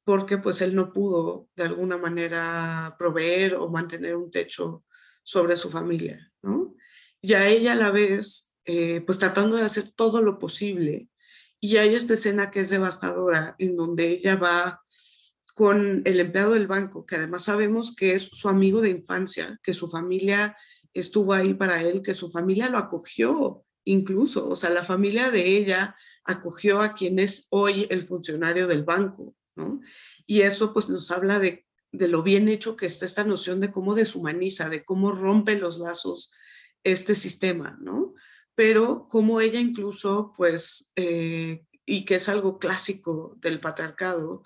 porque pues él no pudo de alguna manera proveer o mantener un techo sobre su familia, ¿no? Y a ella a la vez, eh, pues tratando de hacer todo lo posible. Y hay esta escena que es devastadora, en donde ella va con el empleado del banco, que además sabemos que es su amigo de infancia, que su familia estuvo ahí para él, que su familia lo acogió incluso, o sea, la familia de ella acogió a quien es hoy el funcionario del banco, ¿no? Y eso pues nos habla de, de lo bien hecho que está esta noción de cómo deshumaniza, de cómo rompe los lazos este sistema, ¿no? Pero como ella incluso, pues, eh, y que es algo clásico del patriarcado,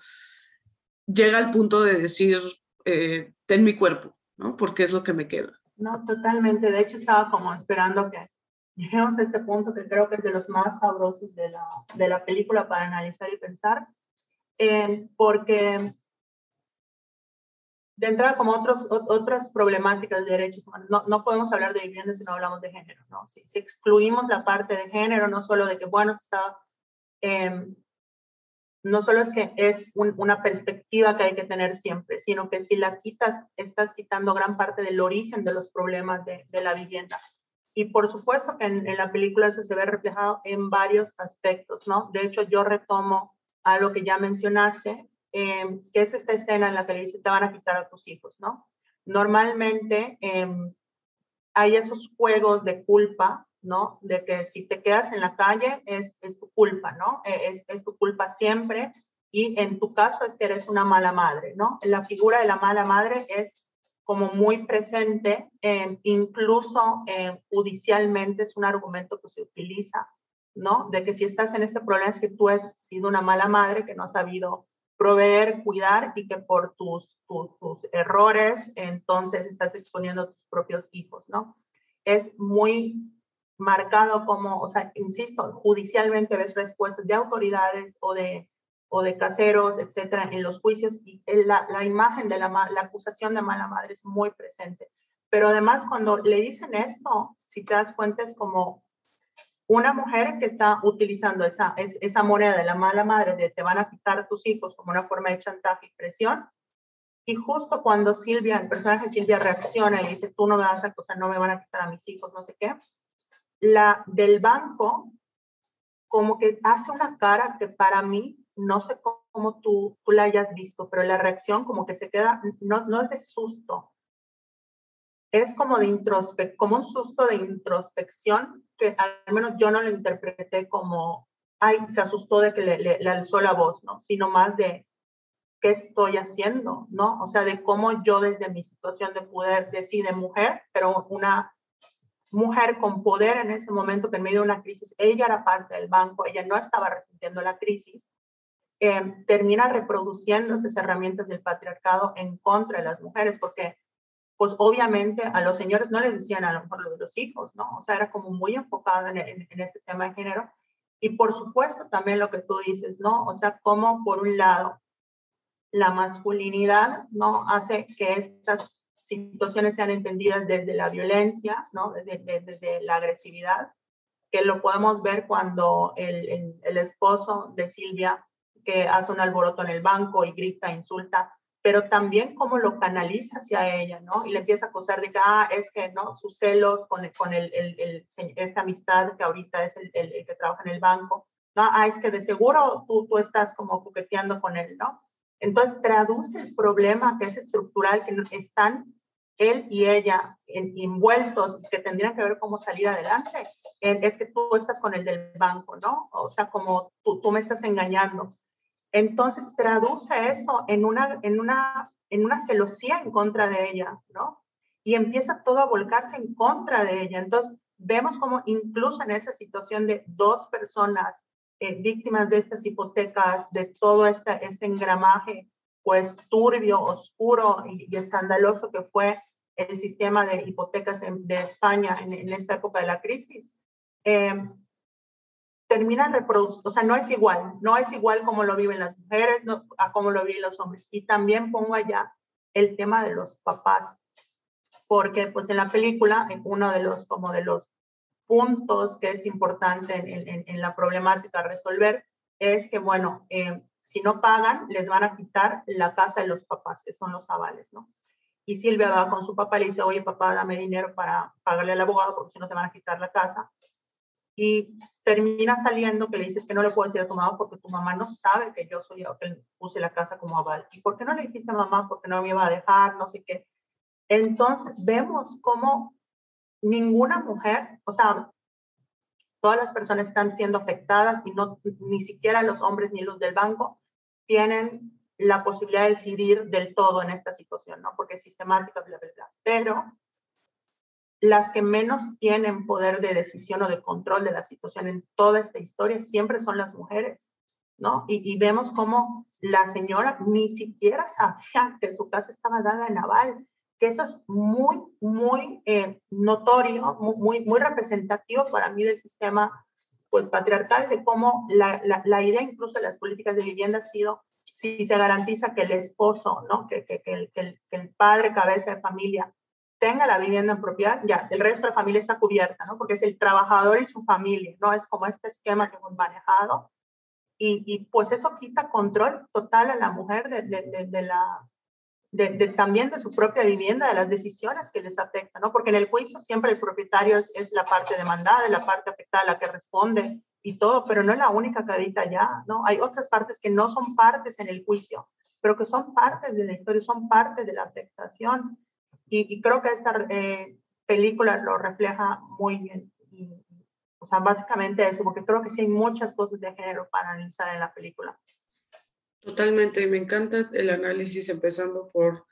llega al punto de decir, eh, ten mi cuerpo, ¿no? Porque es lo que me queda. No, totalmente. De hecho, estaba como esperando que lleguemos a este punto que creo que es de los más sabrosos de la, de la película para analizar y pensar, eh, porque de entrada como otros, otras problemáticas de derechos humanos, no, no podemos hablar de vivienda si no hablamos de género, ¿no? Si, si excluimos la parte de género, no solo de que, bueno, está eh, no solo es que es una perspectiva que hay que tener siempre, sino que si la quitas, estás quitando gran parte del origen de los problemas de, la vivienda. Y por supuesto que en, la película eso se ve reflejado en varios aspectos, ¿no? De hecho, yo retomo a lo que ya mencionaste, em, que es esta escena en la que le dice, te van a quitar a tus hijos, ¿no? Normalmente em, hay esos juegos de culpa ¿no? De que si te quedas en la calle es, es tu culpa, ¿no? E, es, es, tu culpa siempre y en tu caso es que eres una mala madre, ¿no? La figura de la mala madre es como muy presente, incluso judicialmente es un argumento que se utiliza, ¿no? De que si estás en este problema es que tú has sido una mala madre que no has sabido proveer, cuidar y que por tus, tus, tus errores entonces estás exponiendo a tus propios hijos, ¿no? Es muy marcado como, o sea, insisto, judicialmente ves respuestas de autoridades o de, o de caseros, etcétera, en los juicios y la, la imagen de la, la acusación de mala madre es muy presente. Pero además, cuando le dicen esto, si te das cuenta, es como una mujer que está utilizando esa, esa moneda de la mala madre de te van a quitar a tus hijos como una forma de chantaje y presión. Y justo cuando Silvia, el personaje Silvia reacciona y dice, tú no me vas a acusar, no me van a quitar a mis hijos, no sé qué, la del banco como que hace una cara que para mí no sé cómo tú, tú la hayas visto, pero la reacción como que se queda, no, no es de susto, es como de introspección, como un susto de introspección que al menos yo no lo interpreté como, ay, se asustó de que le, alzó la voz, ¿no? Sino más de, ¿qué estoy haciendo? ¿No? O sea, de cómo yo desde mi situación de poder, decide mujer, pero una mujer con poder en ese momento que en medio de una crisis, ella era parte del banco, ella no estaba resintiendo la crisis, eh, termina reproduciendo esas herramientas del patriarcado en contra de las mujeres, porque pues obviamente a los señores no les decían a lo mejor lo de los hijos, ¿no? O sea, era como muy enfocado en, en, ese tema de género. Y por supuesto también lo que tú dices, ¿no? O sea, como por un lado la masculinidad, ¿no? Hace que estas situaciones sean entendidas desde la violencia, ¿no? Desde, desde, la agresividad, que lo podemos ver cuando el, el, el esposo de Silvia, que hace un alboroto en el banco y grita, insulta, pero también cómo lo canaliza hacia ella, ¿no? Y le empieza a acusar de que, ah, es que, ¿no? Sus celos con, con el, el, esta amistad que ahorita es el, que trabaja en el banco, ¿no? Ah, es que de seguro tú, tú estás como coqueteando con él, ¿no? Entonces traduce el problema que es estructural, que están él y ella envueltos, que tendrían que ver cómo salir adelante, es que tú estás con el del banco, ¿no? O sea, como tú, tú me estás engañando. Entonces traduce eso en una, en una, en una celosía en contra de ella, ¿no? Y empieza todo a volcarse en contra de ella. Entonces vemos como incluso en esa situación de dos personas eh, víctimas de estas hipotecas, de todo este, engramaje, pues turbio, oscuro y, escandaloso que fue el sistema de hipotecas de España en, esta época de la crisis, eh, terminan reproduciendo, o sea, no es igual, no es igual como lo viven las mujeres a como lo viven los hombres. Y también pongo allá el tema de los papás, porque pues en la película, en uno de los, como de los puntos que es importante en, la problemática resolver, es que, bueno, eh, si no pagan, les van a quitar la casa de los papás, que son los avales, ¿no? Y Silvia va con su papá y le dice, oye, papá, dame dinero para pagarle al abogado porque si no se van a quitar la casa y termina saliendo que le dices que no le puedo decir a tu mamá porque tu mamá no sabe que yo soy que puse la casa como aval. ¿Y por qué no le dijiste a mamá? Porque no me iba a dejar, no sé qué. Entonces vemos cómo ninguna mujer, o sea, todas las personas están siendo afectadas y no ni siquiera los hombres ni los del banco tienen la posibilidad de decidir del todo en esta situación, ¿no? Porque es sistemática, bla, bla, bla. Pero las que menos tienen poder de decisión o de control de la situación en toda esta historia siempre son las mujeres, ¿no? Y, vemos cómo la señora ni siquiera sabía que su casa estaba dada en aval, que eso es muy, muy eh, notorio, muy, muy representativo para mí del sistema pues patriarcal, de cómo la, la, idea incluso de las políticas de vivienda ha sido si se garantiza que el esposo, ¿no? que, que, que, el, que el padre cabeza de familia tenga la vivienda en propiedad, ya, el resto de la familia está cubierta, ¿no? Porque es el trabajador y su familia, ¿no? Es como este esquema que hemos manejado. Y, y pues eso quita control total a la mujer de, de, de, la, de, también de su propia vivienda, de las decisiones que les afectan, ¿no? Porque en el juicio siempre el propietario es, es la parte demandada, la parte afectada, la que responde y todo, pero no es la única que habita ya, ¿no? Hay otras partes que no son partes en el juicio, pero que son partes de la historia, son parte de la afectación. Y, creo que esta eh, película lo refleja muy bien. o sea, básicamente eso, porque creo que sí hay muchas cosas de género para analizar en la película. Totalmente, y me encanta el análisis empezando por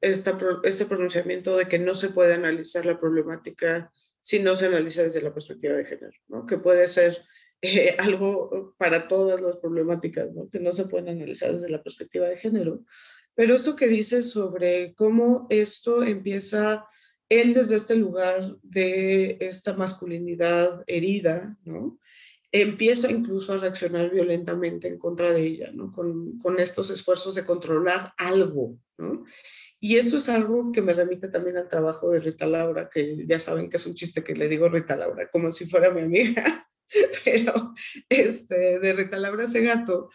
esta, este pronunciamiento de que no se puede analizar la problemática si no se analiza desde la perspectiva de género, ¿no? que puede ser eh, algo para todas las problemáticas, ¿no? que no se pueden analizar desde la perspectiva de género. Pero esto que dices sobre cómo esto empieza él desde este lugar de esta masculinidad herida, ¿no? Empieza incluso a reaccionar violentamente en contra de ella, ¿no? Con, estos esfuerzos de controlar algo, ¿no? Y esto es algo que me remite también al trabajo de Rita Laura, que ya saben que es un chiste que le digo Rita Laura, como si fuera mi amiga, pero este, de Rita Laura Segato,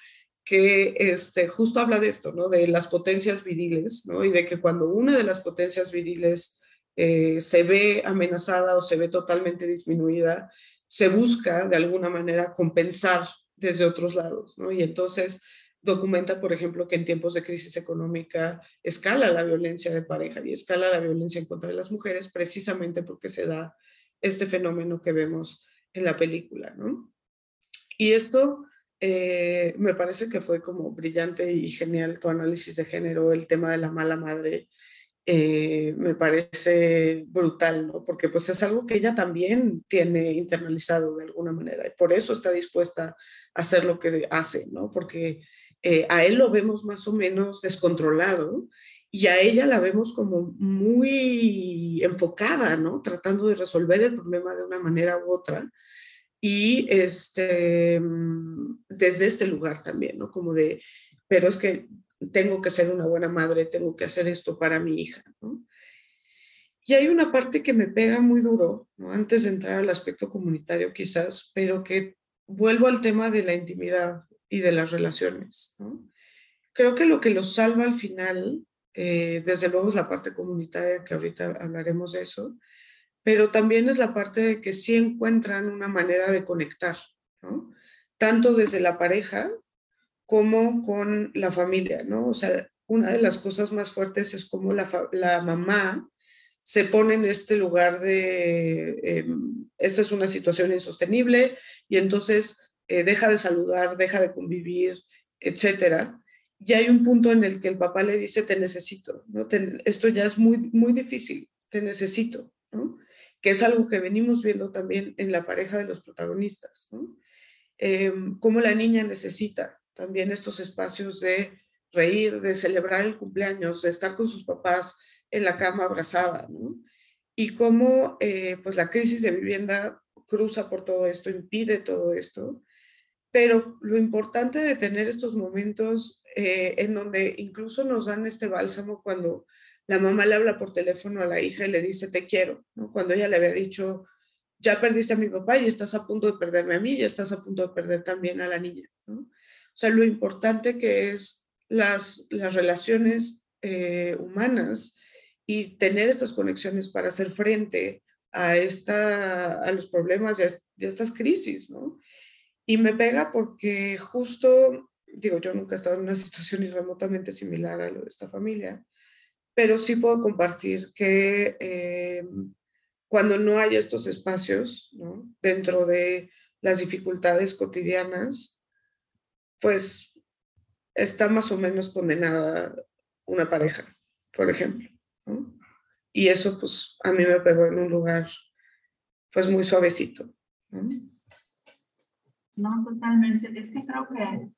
que este, justo habla de esto, ¿no? De las potencias viriles, ¿no? Y de que cuando una de las potencias viriles eh, se ve amenazada o se ve totalmente disminuida, se busca de alguna manera compensar desde otros lados, ¿no? Y entonces documenta, por ejemplo, que en tiempos de crisis económica escala la violencia de pareja y escala la violencia en contra de las mujeres precisamente porque se da este fenómeno que vemos en la película, ¿no? Y esto eh, me parece que fue como brillante y genial tu análisis de género, el tema de la mala madre, eh, me parece brutal, ¿no? Porque pues es algo que ella también tiene internalizado de alguna manera y por eso está dispuesta a hacer lo que hace, ¿no? Porque eh, a él lo vemos más o menos descontrolado y a ella la vemos como muy enfocada, ¿no? Tratando de resolver el problema de una manera u otra y este, mm, desde este lugar también, ¿no? Como de, pero es que tengo que ser una buena madre, tengo que hacer esto para mi hija, ¿no? Y hay una parte que me pega muy duro, ¿no? antes de entrar al aspecto comunitario quizás, pero que vuelvo al tema de la intimidad y de las relaciones. ¿no? Creo que lo que los salva al final, eh, desde luego es la parte comunitaria, que ahorita hablaremos de eso, pero también es la parte de que sí encuentran una manera de conectar, ¿no? tanto desde la pareja como con la familia, ¿no? O sea, una de las cosas más fuertes es como la, la mamá se pone en este lugar de, eh, esa es una situación insostenible y entonces eh, deja de saludar, deja de convivir, etcétera. Y hay un punto en el que el papá le dice, te necesito, ¿no? esto ya es muy, muy difícil, te necesito, ¿no? Que es algo que venimos viendo también en la pareja de los protagonistas, ¿no? Eh, cómo la niña necesita también estos espacios de reír, de celebrar el cumpleaños, de estar con sus papás en la cama abrazada, ¿no? Y cómo eh, pues la crisis de vivienda cruza por todo esto, impide todo esto, pero lo importante de tener estos momentos eh, en donde incluso nos dan este bálsamo cuando la mamá le habla por teléfono a la hija y le dice te quiero, ¿no? cuando ella le había dicho ya perdiste a mi papá y estás a punto de perderme a mí y estás a punto de perder también a la niña. ¿no? Sea, lo importante que es las, las relaciones eh, humanas y tener estas conexiones para hacer frente a, esta, a los problemas de, estas crisis, ¿no? Y me pega porque justo, digo, yo nunca he estado en una situación remotamente similar a lo de esta familia, pero sí puedo compartir que eh, cuando no hay estos espacios ¿no? dentro de las dificultades cotidianas, pues está más o menos condenada una pareja, por ejemplo. Y eso pues a mí me pegó en un lugar pues muy suavecito. ¿no? totalmente. Es que creo que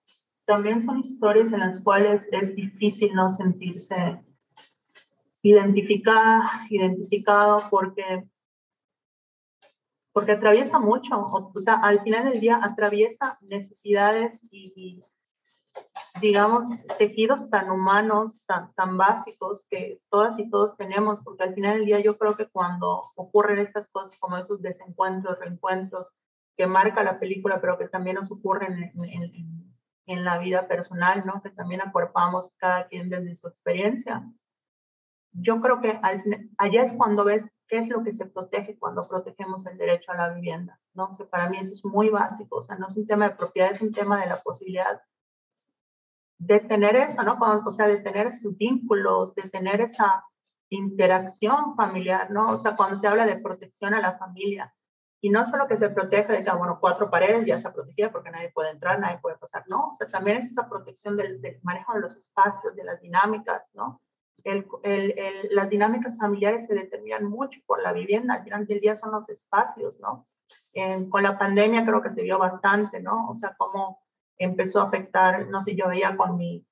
también son historias en las cuales es difícil no sentirse identificada, identificado porque porque atraviesa mucho, o, sea, al final del día atraviesa necesidades y, digamos, tejidos tan humanos, tan, tan básicos que todas y todos tenemos, porque al final del día yo creo que cuando ocurren estas cosas como esos desencuentros, reencuentros, que marca la película, pero que también nos ocurren en, en, la vida personal, ¿no? Que también acuerpamos cada quien desde su experiencia. Yo creo que al, allá es cuando ves qué es lo que se protege cuando protegemos el derecho a la vivienda, ¿no? Que para mí eso es muy básico, o sea, no es un tema de propiedad, es un tema de la posibilidad de tener eso, ¿no? o sea, de tener esos vínculos, de tener esa interacción familiar, ¿no? O sea, cuando se habla de protección a la familia, y no solo que se protege de que, ah, bueno, cuatro paredes ya está protegida porque nadie puede entrar, nadie puede pasar, no, o sea, también es esa protección del, del manejo de los espacios, de las dinámicas, ¿no? El, el, las dinámicas familiares se determinan mucho por la vivienda, al final del día son los espacios, ¿no? con la pandemia creo que se vio bastante, ¿no? O sea, cómo empezó a afectar, no sé, yo veía con mi,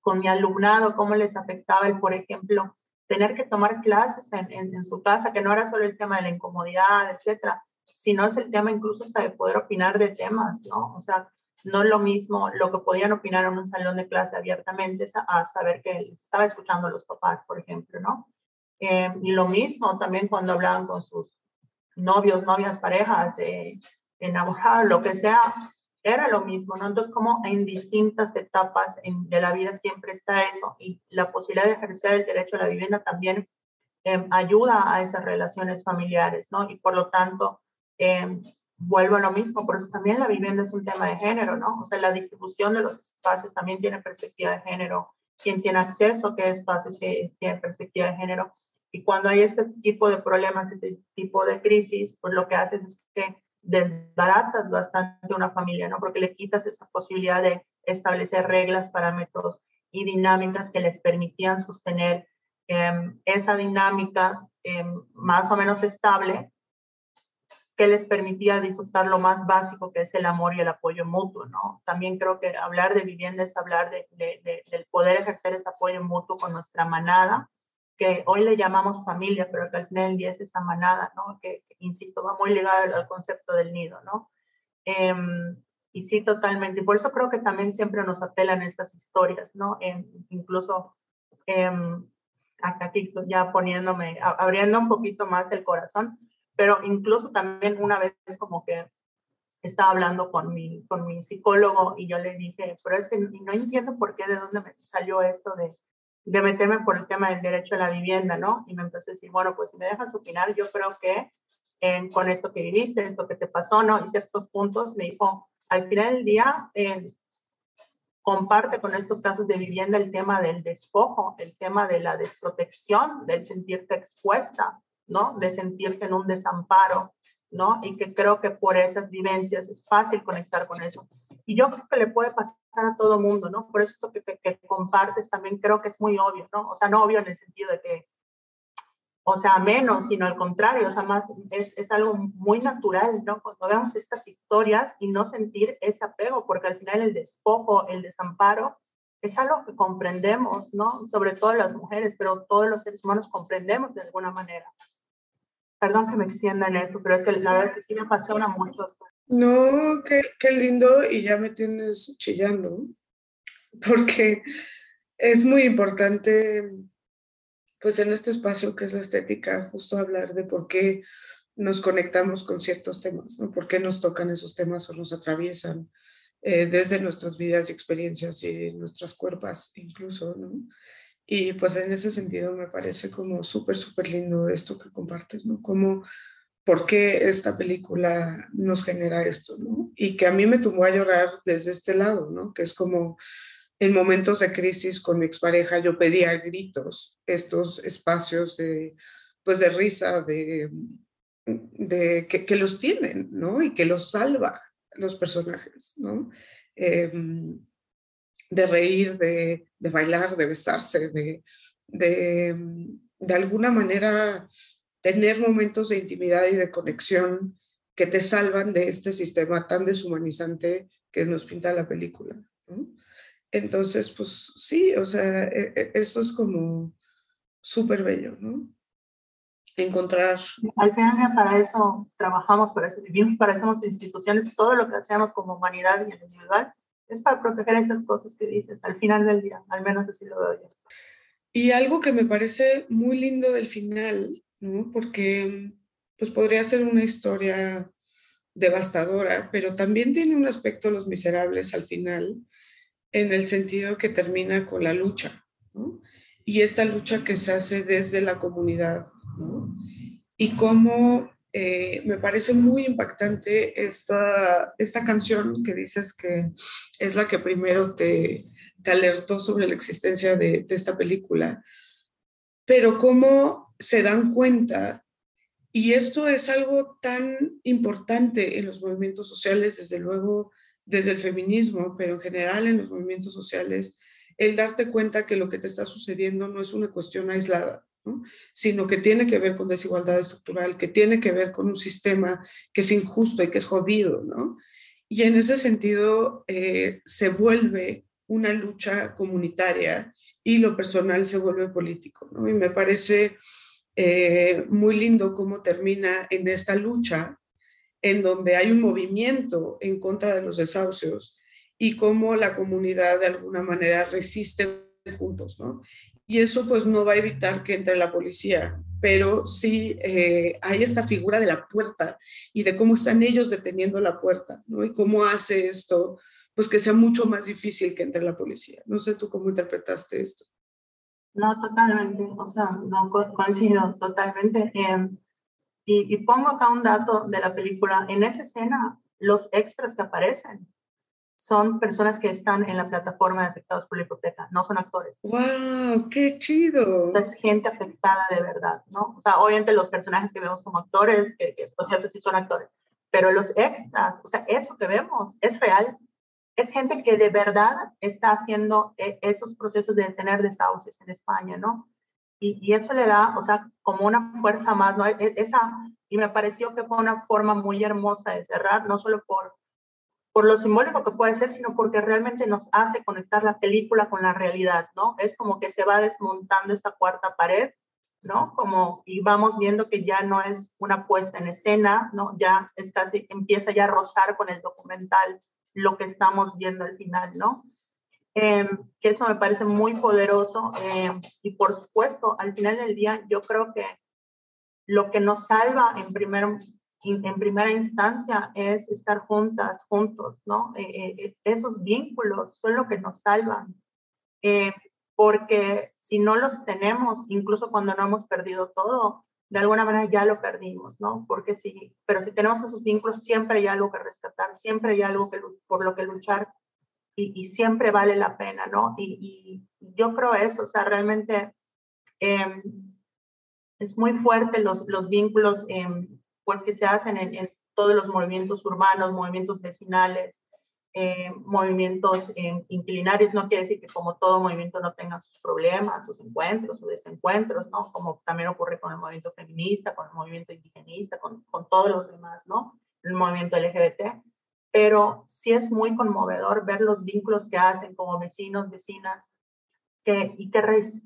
con mi alumnado, cómo les afectaba el, por ejemplo, tener que tomar clases en, en, en, su casa, que no era solo el tema de la incomodidad, etcétera, sino es el tema incluso hasta de poder opinar de temas, ¿no? O sea, no lo mismo lo que podían opinar en un salón de clase abiertamente a, saber que estaba escuchando a los papás, por ejemplo, ¿no? Eh, y lo mismo también cuando hablaban con sus novios, novias, parejas, eh, enamorados, lo que sea, era lo mismo, ¿no? Entonces, como en distintas etapas de la vida siempre está eso y la posibilidad de ejercer el derecho a la vivienda también eh, ayuda a esas relaciones familiares, ¿no? Y por lo tanto, eh, vuelvo a lo mismo, por eso también la vivienda es un tema de género, ¿no? O sea, la distribución de los espacios también tiene perspectiva de género, quién tiene acceso a qué espacios tiene perspectiva de género. Y cuando hay este tipo de problemas, este tipo de crisis, pues lo que haces es que desbaratas bastante una familia, ¿no? Porque le quitas esa posibilidad de establecer reglas, parámetros y dinámicas que les permitían sostener em, esa dinámica em, más o menos estable que les permitía disfrutar lo más básico que es el amor y el apoyo mutuo, ¿no? También creo que hablar de vivienda es hablar de, del poder ejercer ese apoyo mutuo con nuestra manada, que hoy le llamamos familia, pero que al final del día es esa manada, ¿no? Que, insisto, va muy ligada al, concepto del nido, ¿no? Em, y sí, totalmente. Y por eso creo que también siempre nos apelan estas historias, ¿no? incluso em, acá ya poniéndome, abriendo un poquito más el corazón, pero incluso también una vez como que estaba hablando con mi, con mi psicólogo y yo le dije, pero es que no entiendo por qué, de dónde me salió esto de, de meterme por el tema del derecho a la vivienda, ¿no? Y me empezó a decir, bueno, pues si me dejas opinar, yo creo que con esto que viviste, esto que te pasó, ¿no? Y ciertos puntos, me dijo, al final del día, comparte con estos casos de vivienda el tema del despojo, el tema de la desprotección, del sentirte expuesta, ¿no? De sentirte en un desamparo, ¿no? Y que creo que por esas vivencias es fácil conectar con eso. Y yo creo que le puede pasar a todo mundo, ¿no? Por eso esto que, que, compartes también creo que es muy obvio, ¿no? O sea, no obvio en el sentido de que, o sea, menos, sino al contrario, o sea, más es, es algo muy natural, ¿no? Cuando vemos estas historias y no sentir ese apego, porque al final el despojo, el desamparo, es algo que comprendemos, ¿no? Sobre todo las mujeres, pero todos los seres humanos comprendemos de alguna manera. Perdón que me extienda en esto, pero es que la verdad es que sí me apasiona mucho. No, qué, qué lindo y ya me tienes chillando, porque es muy importante, pues en este espacio que es la estética, justo hablar de por qué nos conectamos con ciertos temas, ¿no? ¿Por qué nos tocan esos temas o nos atraviesan? Eh, desde nuestras vidas y experiencias y nuestras cuerpos incluso, ¿no? Y pues en ese sentido me parece como súper, súper lindo esto que compartes, ¿no? Como, ¿por qué esta película nos genera esto, ¿no? Y que a mí me tumbó a llorar desde este lado, ¿no? Que es como en momentos de crisis con mi expareja yo pedía gritos estos espacios de, pues de risa, de, de que, que los tienen, ¿no? Y que los salva, los personajes, ¿no? Em, de reír, de, de, bailar, de besarse, de, de, de, alguna manera tener momentos de intimidad y de conexión que te salvan de este sistema tan deshumanizante que nos pinta la película. Entonces, pues sí, o sea, e, e, eso es como súper bello, ¿no? encontrar. Al final, para eso trabajamos, para eso vivimos, para eso instituciones. Todo lo que hacemos como humanidad y en individual es para proteger esas cosas que dices al final del día, al menos así lo veo yo. Y algo que me parece muy lindo del final. Porque pues podría ser una historia devastadora, pero también tiene un aspecto Los Miserables al final, en el sentido que termina con la lucha. Y esta lucha que se hace desde la comunidad, y cómo eh, me parece muy impactante esta, esta canción que dices que es la que primero te, alertó sobre la existencia de, de esta película, pero cómo se dan cuenta, y esto es algo tan importante en los movimientos sociales, desde luego desde el feminismo, pero en general en los movimientos sociales, el darte cuenta que lo que te está sucediendo no es una cuestión aislada, sino que tiene que ver con desigualdad estructural, que tiene que ver con un sistema que es injusto y que es jodido, ¿no? Y en ese sentido eh, se vuelve una lucha comunitaria y lo personal se vuelve político. Y me parece eh, muy lindo cómo termina en esta lucha en donde hay un movimiento en contra de los desahucios y cómo la comunidad de alguna manera resiste juntos, ¿no? Y eso pues no va a evitar que entre la policía, pero sí eh, hay esta figura de la puerta y de cómo están ellos deteniendo la puerta, ¿no? Y cómo hace esto, pues que sea mucho más difícil que entre la policía. No sé tú cómo interpretaste esto. No, totalmente, o sea, no coincido totalmente. Em, Y, y pongo acá un dato de la película. En esa escena, los extras que aparecen son personas que están en la plataforma de afectados por la hipoteca, no son actores. ¡Wow! ¡Qué chido! O sea, es gente afectada de verdad, ¿no? O sea, obviamente los personajes que vemos como actores, que, que o sea, sí son actores, pero los extras, o sea, eso que vemos es real. Es gente que de verdad está haciendo e, esos procesos de tener desahucios en España, ¿no? Y, y, eso le da, o sea, como una fuerza más, ¿no? E, esa, y me pareció que fue una forma muy hermosa de cerrar, no solo por por lo simbólico que puede ser, sino porque realmente nos hace conectar la película con la realidad, ¿no? Es como que se va desmontando esta cuarta pared, ¿no? Como, y vamos viendo que ya no es una puesta en escena, ¿no? Ya es casi, empieza ya a rozar con el documental lo que estamos viendo al final, ¿no? Eh, que eso me parece muy poderoso eh, y por supuesto, al final del día, yo creo que lo que nos salva en primer en primera instancia es estar juntas, juntos, ¿no? Eh, eh, eh, esos vínculos son lo que nos salvan, porque si no los tenemos, incluso cuando no hemos perdido todo, de alguna manera ya lo perdimos, ¿no? Porque sí, pero si tenemos esos vínculos, siempre hay algo que rescatar, siempre hay algo que, por lo que luchar y, siempre vale la pena, ¿no? Y, yo creo eso, o sea, realmente em, es muy fuerte los, los vínculos. Eh, pues que se hacen en, todos los movimientos urbanos, movimientos vecinales, eh, movimientos eh, no quiere decir que como todo movimiento no tenga sus problemas, sus encuentros, sus desencuentros, ¿no? Como también ocurre con el movimiento feminista, con el movimiento indigenista, con, con todos los demás, ¿no? El movimiento LGBT. Pero sí es muy conmovedor ver los vínculos que hacen como vecinos, vecinas, que, y que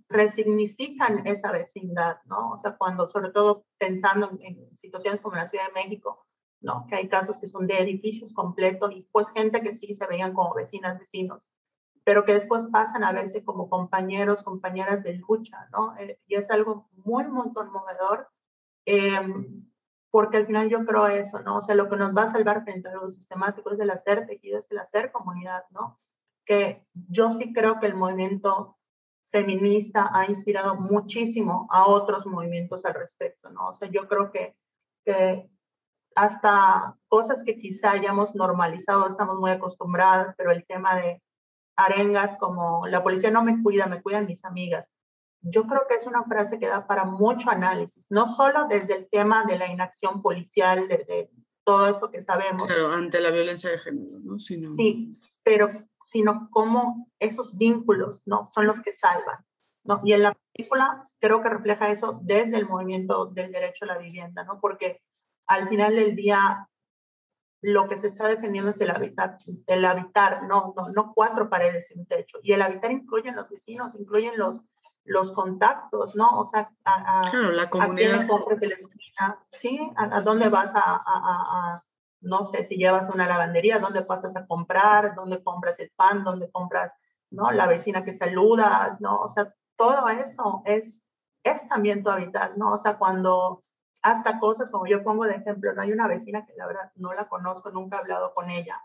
resignifican esa vecindad, ¿no? O sea, cuando, sobre todo pensando en, situaciones como la Ciudad de México, ¿no? Que hay casos que son de edificios completos y pues gente que sí se veían como vecinas, vecinos, pero que después pasan a verse como compañeros, compañeras de lucha, ¿no? Eh, y es algo muy, muy conmovedor, eh, porque al final yo creo eso, ¿no? O sea, lo que nos va a salvar frente a lo sistemático es el hacer tejido, es el hacer comunidad, ¿no? Que yo sí creo que el movimiento feminista ha inspirado muchísimo a otros movimientos al respecto, ¿no? O sea, yo creo que, que hasta cosas que quizá hayamos normalizado, estamos muy acostumbradas, pero el tema de arengas como la policía no me cuida, me cuidan mis amigas. Yo creo que es una frase que da para mucho análisis, no solo desde el tema de la inacción policial, de, todo eso que sabemos. Claro, ante la violencia de género, ¿no? Sino... Sí, pero sino cómo esos vínculos, ¿no? Son los que salvan, ¿no? Y en la película creo que refleja eso desde el movimiento del derecho a la vivienda, ¿no? Porque al final del día lo que se está defendiendo es el habitar, el habitar, no, no, no cuatro paredes y un techo. Y el habitar incluye los vecinos, incluyen los, los contactos, ¿no? O sea, a, claro, la comunidad. A de la esquina, ¿sí? A, dónde vas a, a, no sé, si llevas una lavandería, dónde pasas a comprar, dónde compras el pan, dónde compras, ¿no? La vecina que saludas, ¿no? O sea, todo eso es, es también tu habitar, ¿no? O sea, cuando hasta cosas como yo pongo de ejemplo, no hay una vecina que la verdad no la conozco, nunca he hablado con ella,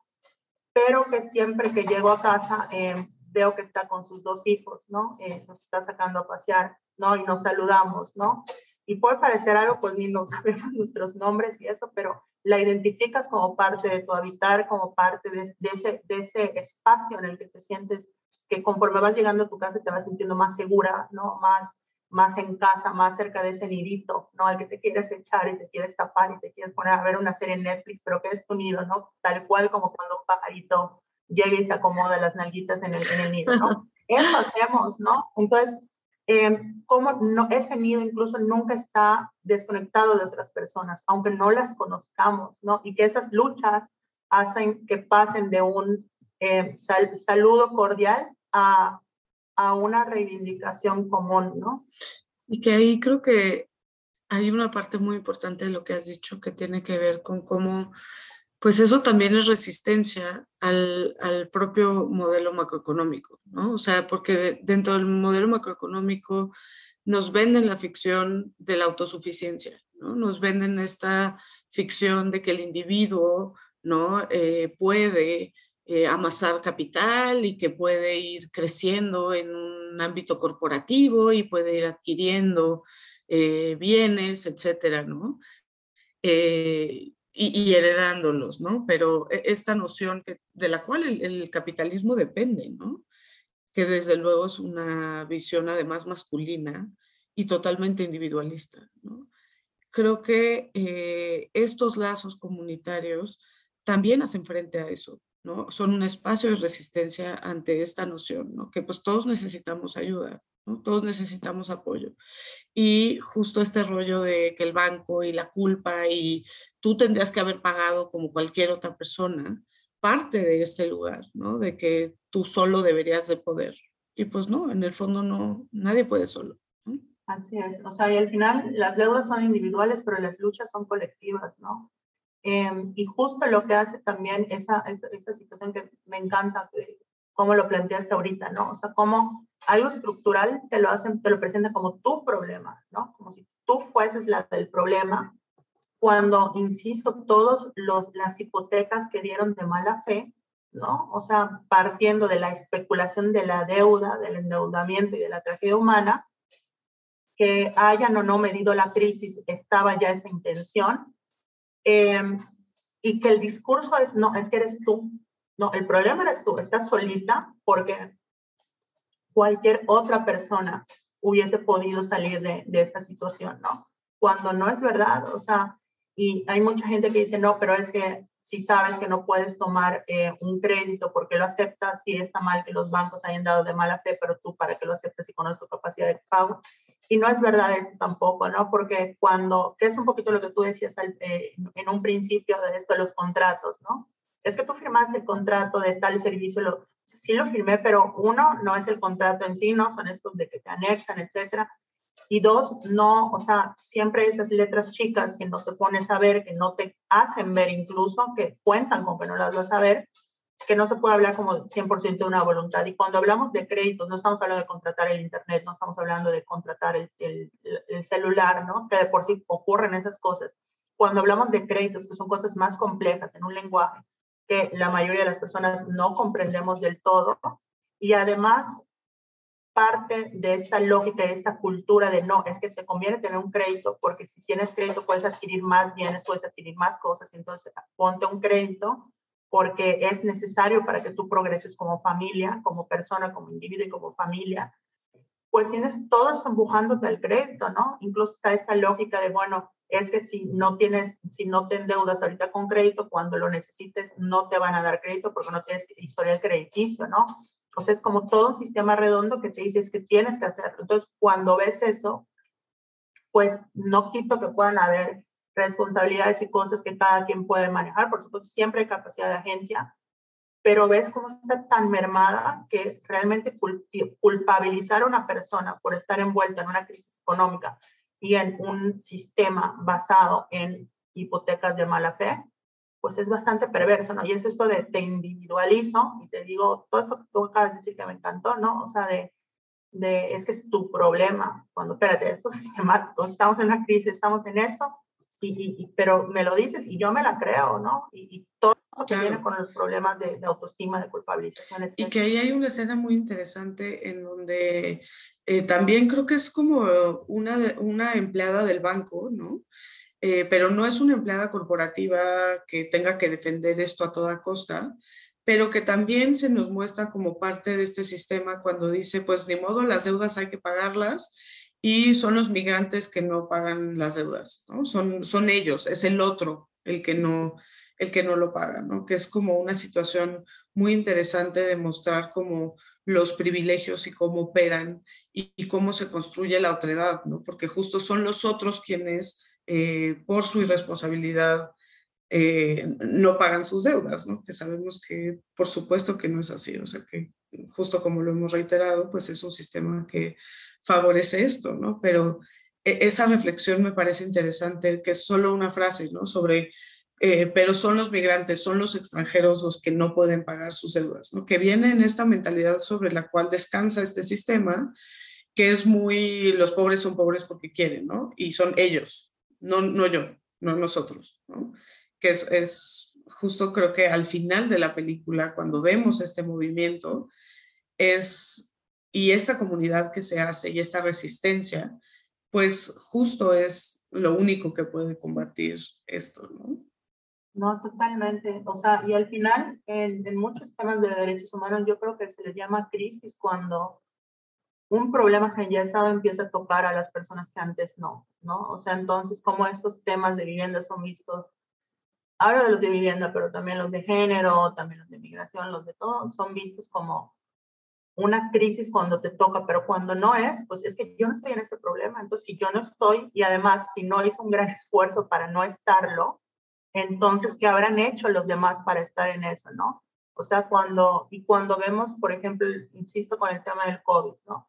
pero que siempre que llego a casa eh, veo que está con sus dos hijos, ¿no? Eh, nos está sacando a pasear, ¿no? Y nos saludamos, ¿no? Y puede parecer algo, pues ni no sabemos nuestros nombres y eso, pero la identificas como parte de tu habitar, como parte de, de, ese, de ese espacio en el que te sientes que conforme vas llegando a tu casa te vas sintiendo más segura, ¿no? Más, más en casa, más cerca de ese nidito, ¿no? Al que te quieres echar y te quieres tapar y te quieres poner a ver una serie en Netflix, pero que es tu nido, ¿no? Tal cual como cuando un pajarito llega y se acomoda las nalguitas en el, en el nido, ¿no? Eso hacemos, ¿no? Entonces, eh, cómo no, ese nido incluso nunca está desconectado de otras personas, aunque no las conozcamos, ¿no? Y que esas luchas hacen que pasen de un eh, saludo cordial a, a una reivindicación común, ¿no? Y que ahí creo que hay una parte muy importante de lo que has dicho que tiene que ver con cómo pues eso también es resistencia al, al, propio modelo macroeconómico, ¿no? O sea, porque dentro del modelo macroeconómico nos venden la ficción de la autosuficiencia, ¿no? Nos venden esta ficción de que el individuo, ¿no? Eh, puede eh, amasar capital y que puede ir creciendo en un ámbito corporativo y puede ir adquiriendo eh, bienes, etcétera, ¿no? Y, heredándolos, ¿no? Pero e, esta noción de la cual el, el, capitalismo depende, ¿no? Que desde luego es una visión además masculina y totalmente individualista, ¿no? Creo que eh, estos lazos comunitarios también hacen frente a eso, ¿no? Son un espacio de resistencia ante esta noción, ¿no? Que pues todos necesitamos ayuda. Todos necesitamos apoyo. Y justo este rollo de que el banco y la culpa y tú tendrías que haber pagado como cualquier otra persona, parte de este lugar, ¿no? De que tú solo deberías de poder. Y pues no, en el fondo no, nadie puede solo. Así es, o sea, y al final las deudas son individuales, pero las luchas son colectivas, ¿no? Em, y justo lo que hace también esa, esa, situación que me encanta, que, cómo lo planteaste ahorita, ¿no? O sea, cómo algo estructural te lo hacen, te lo presenta como tu problema, ¿no? Como si tú fueses la del problema, cuando, insisto, todos los, las hipotecas que dieron de mala fe, ¿no? O sea, partiendo de la especulación de la deuda, del endeudamiento y de la tragedia humana, que hayan o no medido la crisis, estaba ya esa intención, Em, y que el discurso es, no, es que eres tú. No, el problema eres tú, estás solita porque cualquier otra persona hubiese podido salir de, de esta situación, ¿no? Cuando no es verdad, o sea, y hay mucha gente que dice, no, pero es que si sabes que no puedes tomar eh, un crédito porque lo aceptas, si está mal que los bancos hayan dado de mala fe, pero tú para que lo aceptes y conoces tu capacidad de pago. Y no es verdad eso tampoco, ¿no? Porque cuando, que es un poquito lo que tú decías eh, en un principio de esto de los contratos, ¿no? Es que tú firmaste el contrato de tal servicio, lo, sí lo firmé, pero uno, no es el contrato en sí, ¿no? Son estos de que te anexan, etcétera. Y dos, no, o sea, siempre esas letras chicas que no te pones a ver, que no te hacen ver incluso, que cuentan con que no las vas a ver, que no se puede hablar como 100% de una voluntad. Y cuando hablamos de créditos, no estamos hablando de contratar el Internet, no estamos hablando de contratar el, el, el celular, ¿no? Que de por sí ocurren esas cosas. Cuando hablamos de créditos, que son cosas más complejas en un lenguaje que la mayoría de las personas no comprendemos del todo, y además parte de esta lógica, de esta cultura de no, es que te conviene tener un crédito porque si tienes crédito puedes adquirir más bienes, puedes adquirir más cosas, entonces ponte un crédito porque es necesario para que tú progreses como familia, como persona, como individuo y como familia. Pues tienes todo esto empujándote al crédito, ¿no? Incluso está esta lógica de, bueno, es que si no tienes, si no te endeudas ahorita con crédito, cuando lo necesites no te van a dar crédito porque no tienes historial crediticio, ¿no? O sea, es como todo un sistema redondo que te dices que tienes que hacerlo. Entonces, cuando ves eso, pues no quito que puedan haber responsabilidades y cosas que cada quien puede manejar. Por supuesto, siempre hay capacidad de agencia, pero ves cómo está tan mermada que realmente culpabilizar a una persona por estar envuelta en una crisis económica y en un sistema basado en hipotecas de mala fe, pues es bastante perverso, ¿no? Y es esto de te individualizo y te digo, todo esto que tú acabas de decir que me encantó, ¿no? O sea, de, de es que es tu problema, cuando, espérate, esto es sistemático, estamos en una crisis, estamos en esto, y, pero me lo dices y yo me la creo, ¿no? Y, todo lo que viene con los problemas de, de, autoestima, de culpabilización, etc. Y que ahí hay una escena muy interesante en donde eh, también creo que es como una, una empleada del banco, ¿no? Eh, pero no es una empleada corporativa que tenga que defender esto a toda costa, pero que también se nos muestra como parte de este sistema cuando dice, pues ni modo, las deudas hay que pagarlas y son los migrantes que no pagan las deudas, ¿no? Son, son ellos, es el otro el que no, el que no lo paga, ¿no? Que es como una situación muy interesante de mostrar cómo los privilegios y cómo operan y, y cómo se construye la otredad, ¿no? Porque justo son los otros quienes eh, por su irresponsabilidad eh, no pagan sus deudas, ¿no? Que sabemos que por supuesto que no es así, o sea que justo como lo hemos reiterado, pues es un sistema que favorece esto, ¿no? Pero e, esa reflexión me parece interesante, que es solo una frase, ¿no? Sobre, eh, pero son los migrantes, son los extranjeros los que no pueden pagar sus deudas, ¿no? Que viene en esta mentalidad sobre la cual descansa este sistema, que es muy, los pobres son pobres porque quieren, ¿no? Y son ellos, no, no yo, no nosotros, ¿no? que es, es, justo creo que al final de la película, cuando vemos este movimiento, es, y esta comunidad que se hace y esta resistencia, pues justo es lo único que puede combatir esto, ¿no? No, totalmente. O sea, y al final, en, en, muchos temas de derechos humanos, yo creo que se les llama crisis cuando un problema que ya estaba empieza a tocar a las personas que antes no, ¿no? O sea, entonces, como estos temas de vivienda son vistos, hablo de los de vivienda, pero también los de género, también los de migración, los de todo, son vistos como una crisis cuando te toca, pero cuando no es, pues es que yo no estoy en ese problema. Entonces, si yo no estoy y además si no hice un gran esfuerzo para no estarlo, entonces, ¿qué habrán hecho los demás para estar en eso, no? O sea, cuando, y cuando vemos, por ejemplo, insisto con el tema del COVID, ¿no?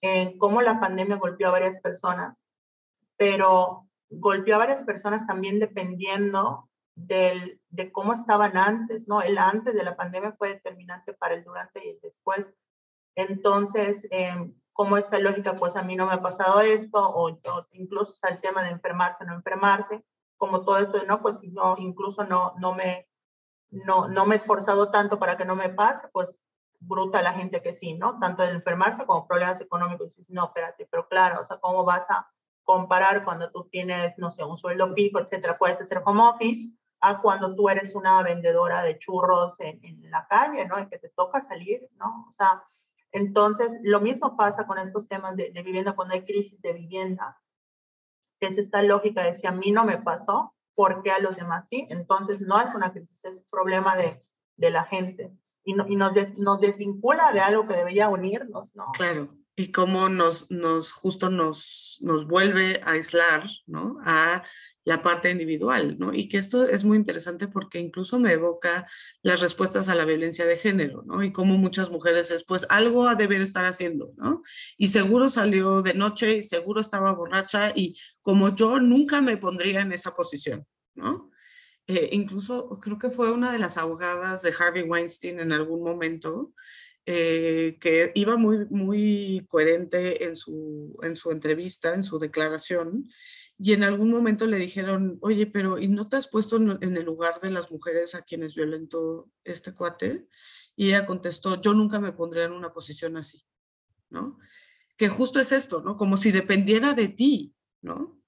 En cómo la pandemia golpeó a varias personas, pero golpeó a varias personas también dependiendo de cómo estaban antes, ¿no? El antes de la pandemia fue determinante para el durante y el después. Entonces, eh, como esta lógica, pues a mí no me ha pasado esto, o, incluso está el tema de enfermarse o no enfermarse, como todo esto no, pues no, incluso no, no, me, no, no me he esforzado tanto para que no me pase, pues bruta la gente que sí, ¿no? Tanto de enfermarse como problemas económicos. Y dices, no, espérate, pero claro, o sea, ¿cómo vas a comparar cuando tú tienes, no sé, un sueldo fijo, etcétera? Puedes hacer home office a cuando tú eres una vendedora de churros en, en la calle, ¿no? Y que te toca salir, ¿no? O sea, entonces, lo mismo pasa con estos temas de, vivienda cuando hay crisis de vivienda, es esta lógica de si a mí no me pasó, ¿por qué a los demás sí? Entonces, no es una crisis, es un problema de, de la gente y, no, y nos, nos desvincula de algo que debería unirnos, ¿no? Claro y cómo nos, nos justo nos, nos vuelve a aislar, ¿no? A la parte individual, ¿no? Y que esto es muy interesante porque incluso me evoca las respuestas a la violencia de género, ¿no? Y cómo muchas mujeres después algo a deber estar haciendo, ¿no? Y seguro salió de noche y seguro estaba borracha y como yo nunca me pondría en esa posición, ¿no? Eh, incluso creo que fue una de las abogadas de Harvey Weinstein en algún momento, eh, que iba muy, muy coherente en su, en su entrevista, en su declaración, y en algún momento le dijeron, oye, pero ¿y no te has puesto en el lugar de las mujeres a quienes violentó este cuate? Y ella contestó, yo nunca me pondría en una posición así, ¿no? Que justo es esto, ¿no? Como si dependiera de ti, ¿no?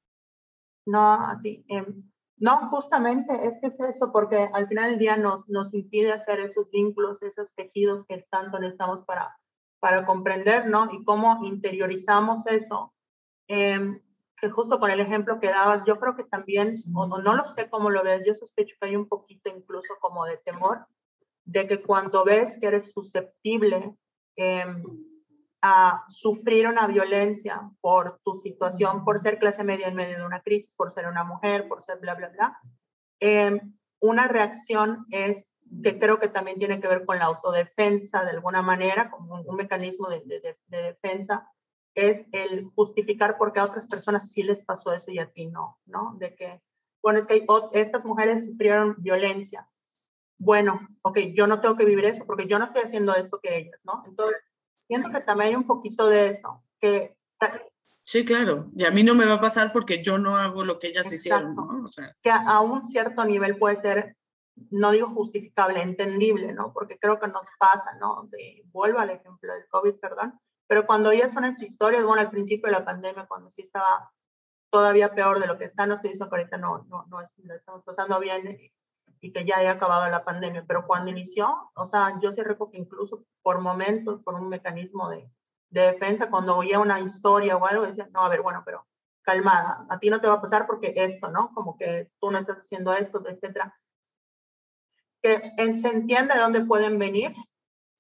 No, a ti. Em, no, justamente es que es eso, porque al final del día nos, nos impide hacer esos vínculos, esos tejidos que tanto necesitamos para, para comprender, ¿no? Y cómo interiorizamos eso. Em, que justo con el ejemplo que dabas, yo creo que también, o no, lo sé cómo lo ves, yo sospecho que hay un poquito incluso como de temor de que cuando ves que eres susceptible, eh, a sufrir una violencia por tu situación, por ser clase media en medio de una crisis, por ser una mujer, por ser bla, bla, bla. Eh, una reacción es que creo que también tiene que ver con la autodefensa de alguna manera, como un, mecanismo de, de, defensa, es el justificar por qué a otras personas sí les pasó eso y a ti no, ¿no? De que, bueno, es que estas mujeres sufrieron violencia. Bueno, ok, yo no tengo que vivir eso porque yo no estoy haciendo esto que ellas, ¿no? Entonces, siento que también hay un poquito de eso, que... Sí, claro, y a mí no me va a pasar porque yo no hago lo que ellas hicieron, ¿no? O sea. Que a, un cierto nivel puede ser, no digo justificable, entendible, ¿no? Porque creo que nos pasa, ¿no? De, vuelvo al ejemplo del COVID, perdón, pero cuando ya son esas historias, bueno, al principio de la pandemia, cuando sí estaba todavía peor de lo que está, no estoy diciendo que ahorita no, no, no, no estamos pasando bien, y que ya haya acabado la pandemia, pero cuando inició, o sea, yo sí recuerdo que incluso por momentos, por un mecanismo de, de defensa, cuando oía una historia o algo, decía, no, a ver, bueno, pero calmada, a ti no te va a pasar porque esto, ¿no? Como que tú no estás haciendo esto, etcétera. Que se entiende de dónde pueden venir,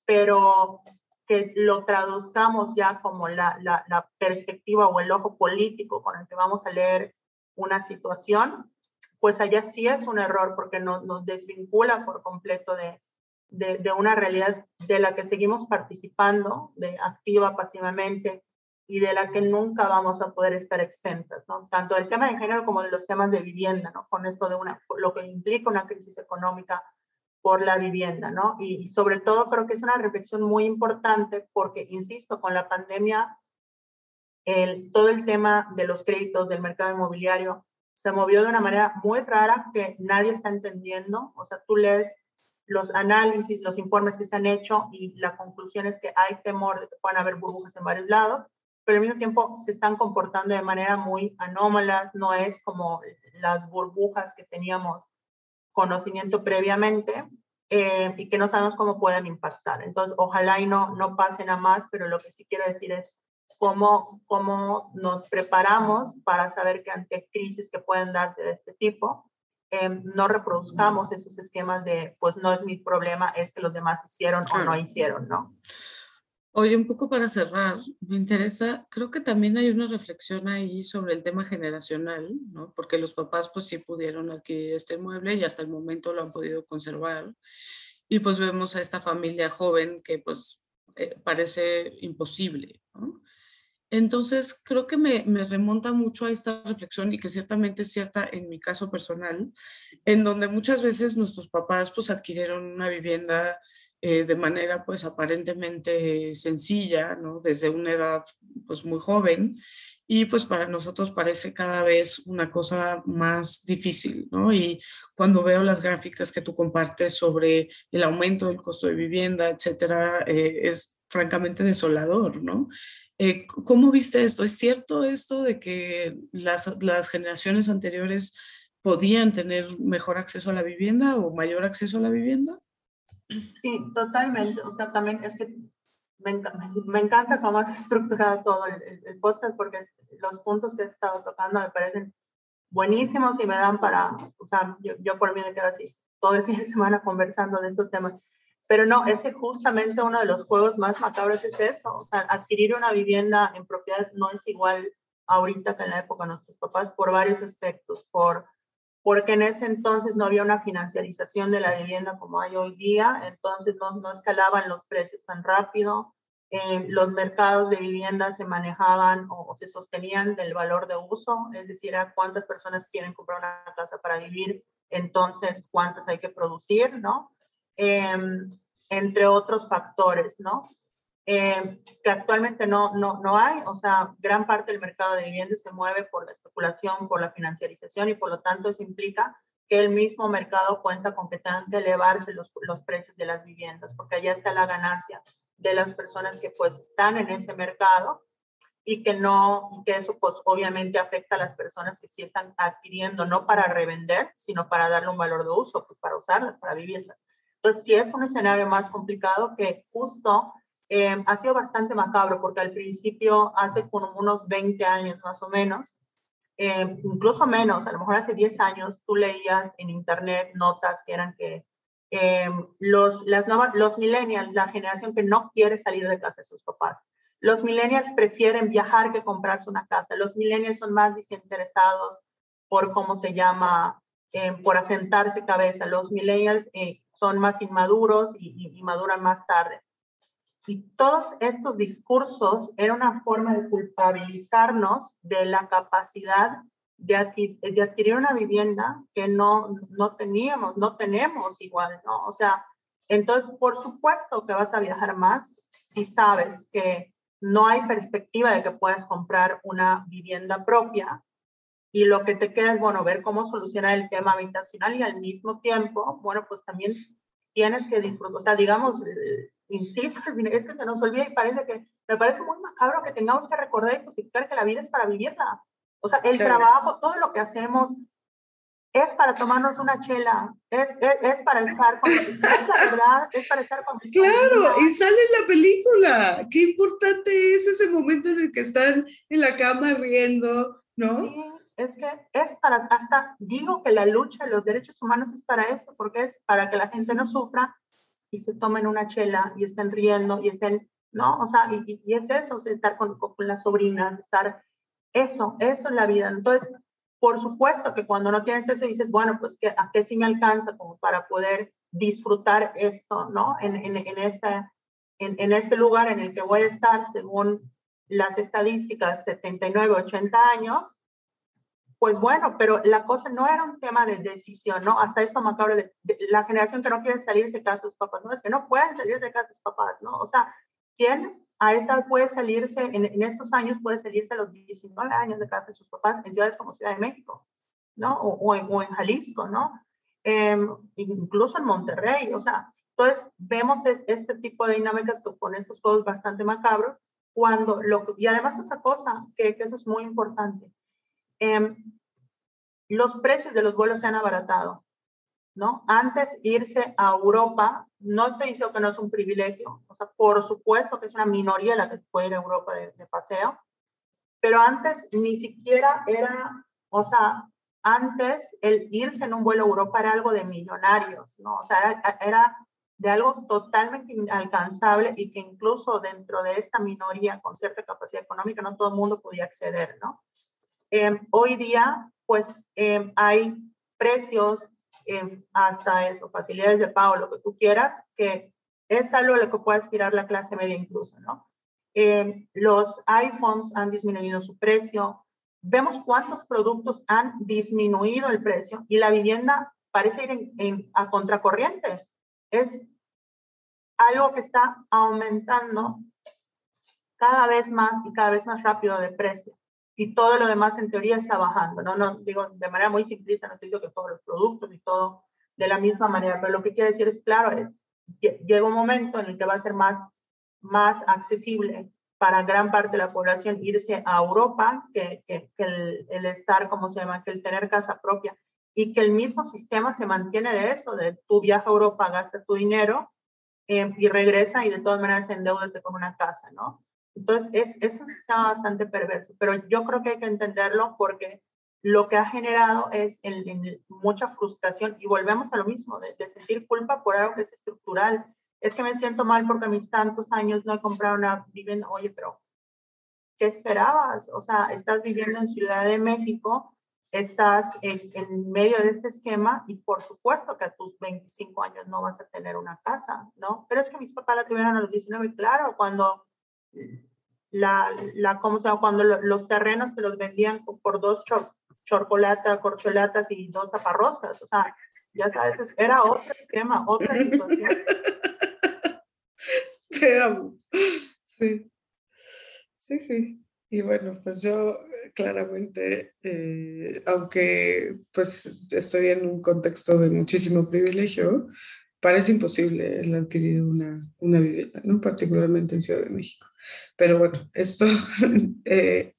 pero que lo traduzcamos ya como la, la, la perspectiva o el ojo político con el que vamos a leer una situación, pues allá sí es un error porque nos, nos desvincula por completo de, de, una realidad de la que seguimos participando, de activa, pasivamente, y de la que nunca vamos a poder estar exentas, ¿no? Tanto del tema de género como de los temas de vivienda, ¿no? Con esto de una, lo que implica una crisis económica por la vivienda, ¿no? Y, sobre todo creo que es una reflexión muy importante porque, insisto, con la pandemia, el, todo el tema de los créditos del mercado inmobiliario se movió de una manera muy rara que nadie está entendiendo. O sea, tú lees los análisis, los informes que se han hecho y la conclusión es que hay temor de que puedan haber burbujas en varios lados. pero al mismo tiempo se están comportando de manera muy anómalas, no es como las burbujas que teníamos conocimiento previamente eh, y que no sabemos cómo pueden impactar. Entonces, ojalá y no, no pasen a más, pero lo que sí quiero decir es cómo, cómo nos preparamos para saber que ante crisis que pueden darse de este tipo, eh, no reproduzcamos esos esquemas de, pues no es mi problema, es que los demás hicieron o no hicieron, ¿no? Oye, un poco para cerrar, me interesa, creo que también hay una reflexión ahí sobre el tema generacional, ¿no? Porque los papás pues sí pudieron adquirir este mueble y hasta el momento lo han podido conservar. Y pues vemos a esta familia joven que pues eh, parece imposible, ¿no? Entonces, creo que me, remonta mucho a esta reflexión y que ciertamente es cierta en mi caso personal, en donde muchas veces nuestros papás pues adquirieron una vivienda eh, de manera pues aparentemente sencilla, ¿no? Desde una edad pues muy joven y pues para nosotros parece cada vez una cosa más difícil, ¿no? Y cuando veo las gráficas que tú compartes sobre el aumento del costo de vivienda, etcétera, eh, es francamente desolador, ¿no? Eh, ¿Cómo viste esto? ¿Es cierto esto de que las, las generaciones anteriores podían tener mejor acceso a la vivienda o mayor acceso a la vivienda? Sí, totalmente. O sea, también es que me, me encanta cómo has estructurado todo el, el, podcast porque los puntos que he estado tocando me parecen buenísimos y me dan para, o sea, yo, yo por mí me quedo así todo el fin de semana conversando de estos temas. Pero no, es que justamente uno de los juegos más macabros es eso. O sea, adquirir una vivienda en propiedad no es igual ahorita que en la época de nuestros papás por varios aspectos, por porque en ese entonces no había una financiarización de la vivienda como hay hoy día, entonces no, no escalaban los precios tan rápido, eh, los mercados de vivienda se manejaban o, se sostenían del valor de uso, es decir, a cuántas personas quieren comprar una casa para vivir, entonces cuántas hay que producir, ¿no? Em, entre otros factores, ¿no? Eh, que actualmente no, no, no hay, o sea, gran parte del mercado de viviendas se mueve por la especulación, por la financiarización y por lo tanto eso implica que el mismo mercado cuenta con que tengan que elevarse los, los precios de las viviendas, porque allá está la ganancia de las personas que pues están en ese mercado y que no, que eso pues obviamente afecta a las personas que sí están adquiriendo, no para revender, sino para darle un valor de uso, pues para usarlas, para vivirlas. Entonces sí es un escenario más complicado que justo eh, ha sido bastante macabro porque al principio, hace como unos 20 años más o menos, eh, incluso menos, a lo mejor hace 10 años, tú leías en internet notas que eran que eh, los, las nuevas, los millennials, la generación que no quiere salir de casa de sus papás, los millennials prefieren viajar que comprarse una casa, los millennials son más desinteresados por cómo se llama, por asentarse cabeza, los millennials son más inmaduros y, y maduran más tarde. Y todos estos discursos eran una forma de culpabilizarnos de la capacidad de, adquirir, una vivienda que no, no teníamos, no tenemos igual, ¿no? O sea, entonces, por supuesto que vas a viajar más si sabes que no hay perspectiva de que puedas comprar una vivienda propia y lo que te queda es, bueno, ver cómo solucionar el tema habitacional y al mismo tiempo, bueno, pues también tienes que disfrutar, o sea, digamos, insisto, es que se nos olvida y parece que, me parece muy macabro que tengamos que recordar y justificar que la vida es para vivirla. O sea, el trabajo, todo lo que hacemos es para tomarnos una chela, es, es, para estar con es la verdad, es para estar con Claro, y sale en la película. Qué importante es ese momento en el que están en la cama riendo, ¿no? Sí, es que es para, hasta digo que la lucha de los derechos humanos es para eso, porque es para que la gente no sufra y se tomen una chela y estén riendo y estén, ¿no? O sea, y, y es eso, estar con, con las sobrinas, estar, eso, eso es la vida. Entonces, por supuesto que cuando no tienes eso dices, bueno, pues que, a qué sí me alcanza como para poder disfrutar esto, ¿no? En, en, en, esta, en, en este lugar en el que voy a estar según las estadísticas 79, 80 años, pues bueno, pero la cosa no era un tema de decisión, ¿no? Hasta esto macabro de, de la generación que no quiere salirse de casa de sus papás, no, es que no pueden salirse de casa de sus papás, ¿no? O sea, ¿quién a esta puede salirse, en, en, estos años puede salirse a los 19 años de casa de sus papás en ciudades como Ciudad de México, ¿no? O, o, en, o en, Jalisco, ¿no? Eh, incluso en Monterrey, o sea, entonces vemos es, este tipo de dinámicas con estos juegos bastante macabros cuando, lo, y además otra cosa, que, que eso es muy importante, eh, los precios de los vuelos se han abaratado, ¿no? Antes irse a Europa, no estoy diciendo que no es un privilegio, o sea, por supuesto que es una minoría la que puede ir a Europa de, de paseo, pero antes ni siquiera era, o sea, antes el irse en un vuelo a Europa era algo de millonarios, ¿no? O sea, era, era de algo totalmente inalcanzable y que incluso dentro de esta minoría con cierta capacidad económica no todo el mundo podía acceder, ¿no? Eh, hoy día, pues eh, hay precios, eh, hasta eso, facilidades de pago, lo que tú quieras, que es algo a lo que puede aspirar la clase media incluso, ¿no? los iPhones han disminuido su precio, vemos cuántos productos han disminuido el precio y la vivienda parece ir en, en, a contracorriente. Es algo que está aumentando cada vez más y cada vez más rápido de precio. Y todo lo demás en teoría está bajando, ¿no? No digo de manera muy simplista, no estoy diciendo que todos los productos y todo de la misma manera, pero lo que quiero decir es, claro, es, llega un momento en el que va a ser más, más accesible para gran parte de la población irse a Europa que, que, que el, el, estar, como se llama, que el tener casa propia y que el mismo sistema se mantiene de eso, de tu viaje a Europa, gasta tu dinero eh, y regresa y de todas maneras endeudate con una casa, ¿no? Entonces, es, eso está bastante perverso, pero yo creo que hay que entenderlo porque lo que ha generado es mucha frustración y volvemos a lo mismo, de, de, sentir culpa por algo que es estructural. Es que me siento mal porque mis tantos años no he comprado una vivienda. Oye, pero ¿qué esperabas? O sea, estás viviendo en Ciudad de México, estás en, en, medio de este esquema y por supuesto que a tus 25 años no vas a tener una casa, ¿no? Pero es que mis papás la tuvieron a los 19, claro, cuando la, la ¿cómo se llama? Cuando lo, los terrenos que los vendían por dos chor, chorcolata, corcholatas y dos taparroscas, o sea, ya sabes, era otro esquema, otra situación. Te amo. Sí. Sí, sí. Y bueno, pues yo claramente, eh, aunque pues estoy en un contexto de muchísimo privilegio, parece imposible el adquirir una, una vivienda, ¿no? particularmente en Ciudad de México. Pero bueno, esto, eh,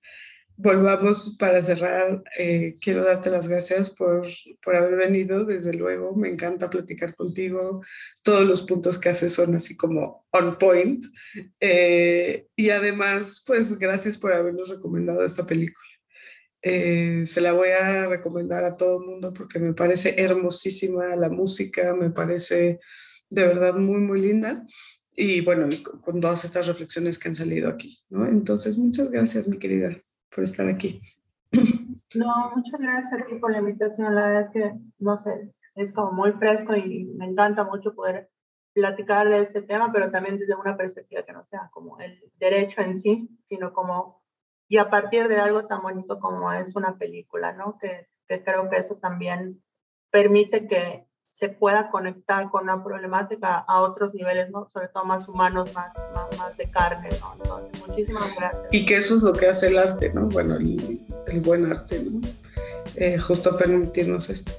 volvamos para cerrar. Eh, quiero darte las gracias por, por haber venido, desde luego. Me encanta platicar contigo. Todos los puntos que haces son así como on point. Eh, y además, pues gracias por habernos recomendado esta película. Eh, se la voy a recomendar a todo el mundo porque me parece hermosísima la música, me parece de verdad muy, muy linda. Y bueno, con todas estas reflexiones que han salido aquí, ¿no? Entonces, muchas gracias, mi querida, por estar aquí. No, muchas gracias a ti por la invitación. La verdad es que, no sé, es como muy fresco y me encanta mucho poder platicar de este tema, pero también desde una perspectiva que no sea como el derecho en sí, sino como, y a partir de algo tan bonito como es una película, ¿no? Que, que creo que eso también permite que se pueda conectar con una problemática a otros niveles, ¿no? Sobre todo más humanos, más, más, más de carne, ¿no? Entonces, muchísimas gracias. Y que eso es lo que hace el arte, ¿no? Bueno, el, el buen arte, ¿no? Eh, justo permitirnos esto.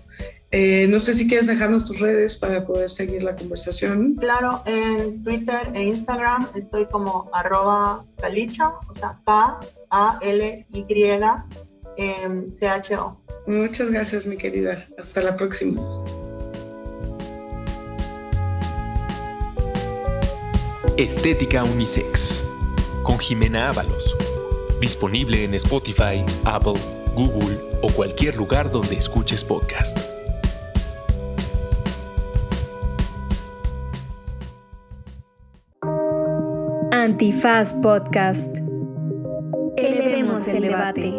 Eh, no sé si quieres dejarnos tus redes para poder seguir la conversación. Claro, en Twitter e Instagram estoy como arroba calicho, o sea, K-A-L-Y-C-H-O. Muchas gracias, mi querida. Hasta la próxima. Estética Unisex con Jimena Ábalos. Disponible en Spotify, Apple, Google o cualquier lugar donde escuches podcast. Antifaz Podcast. Elevemos el debate.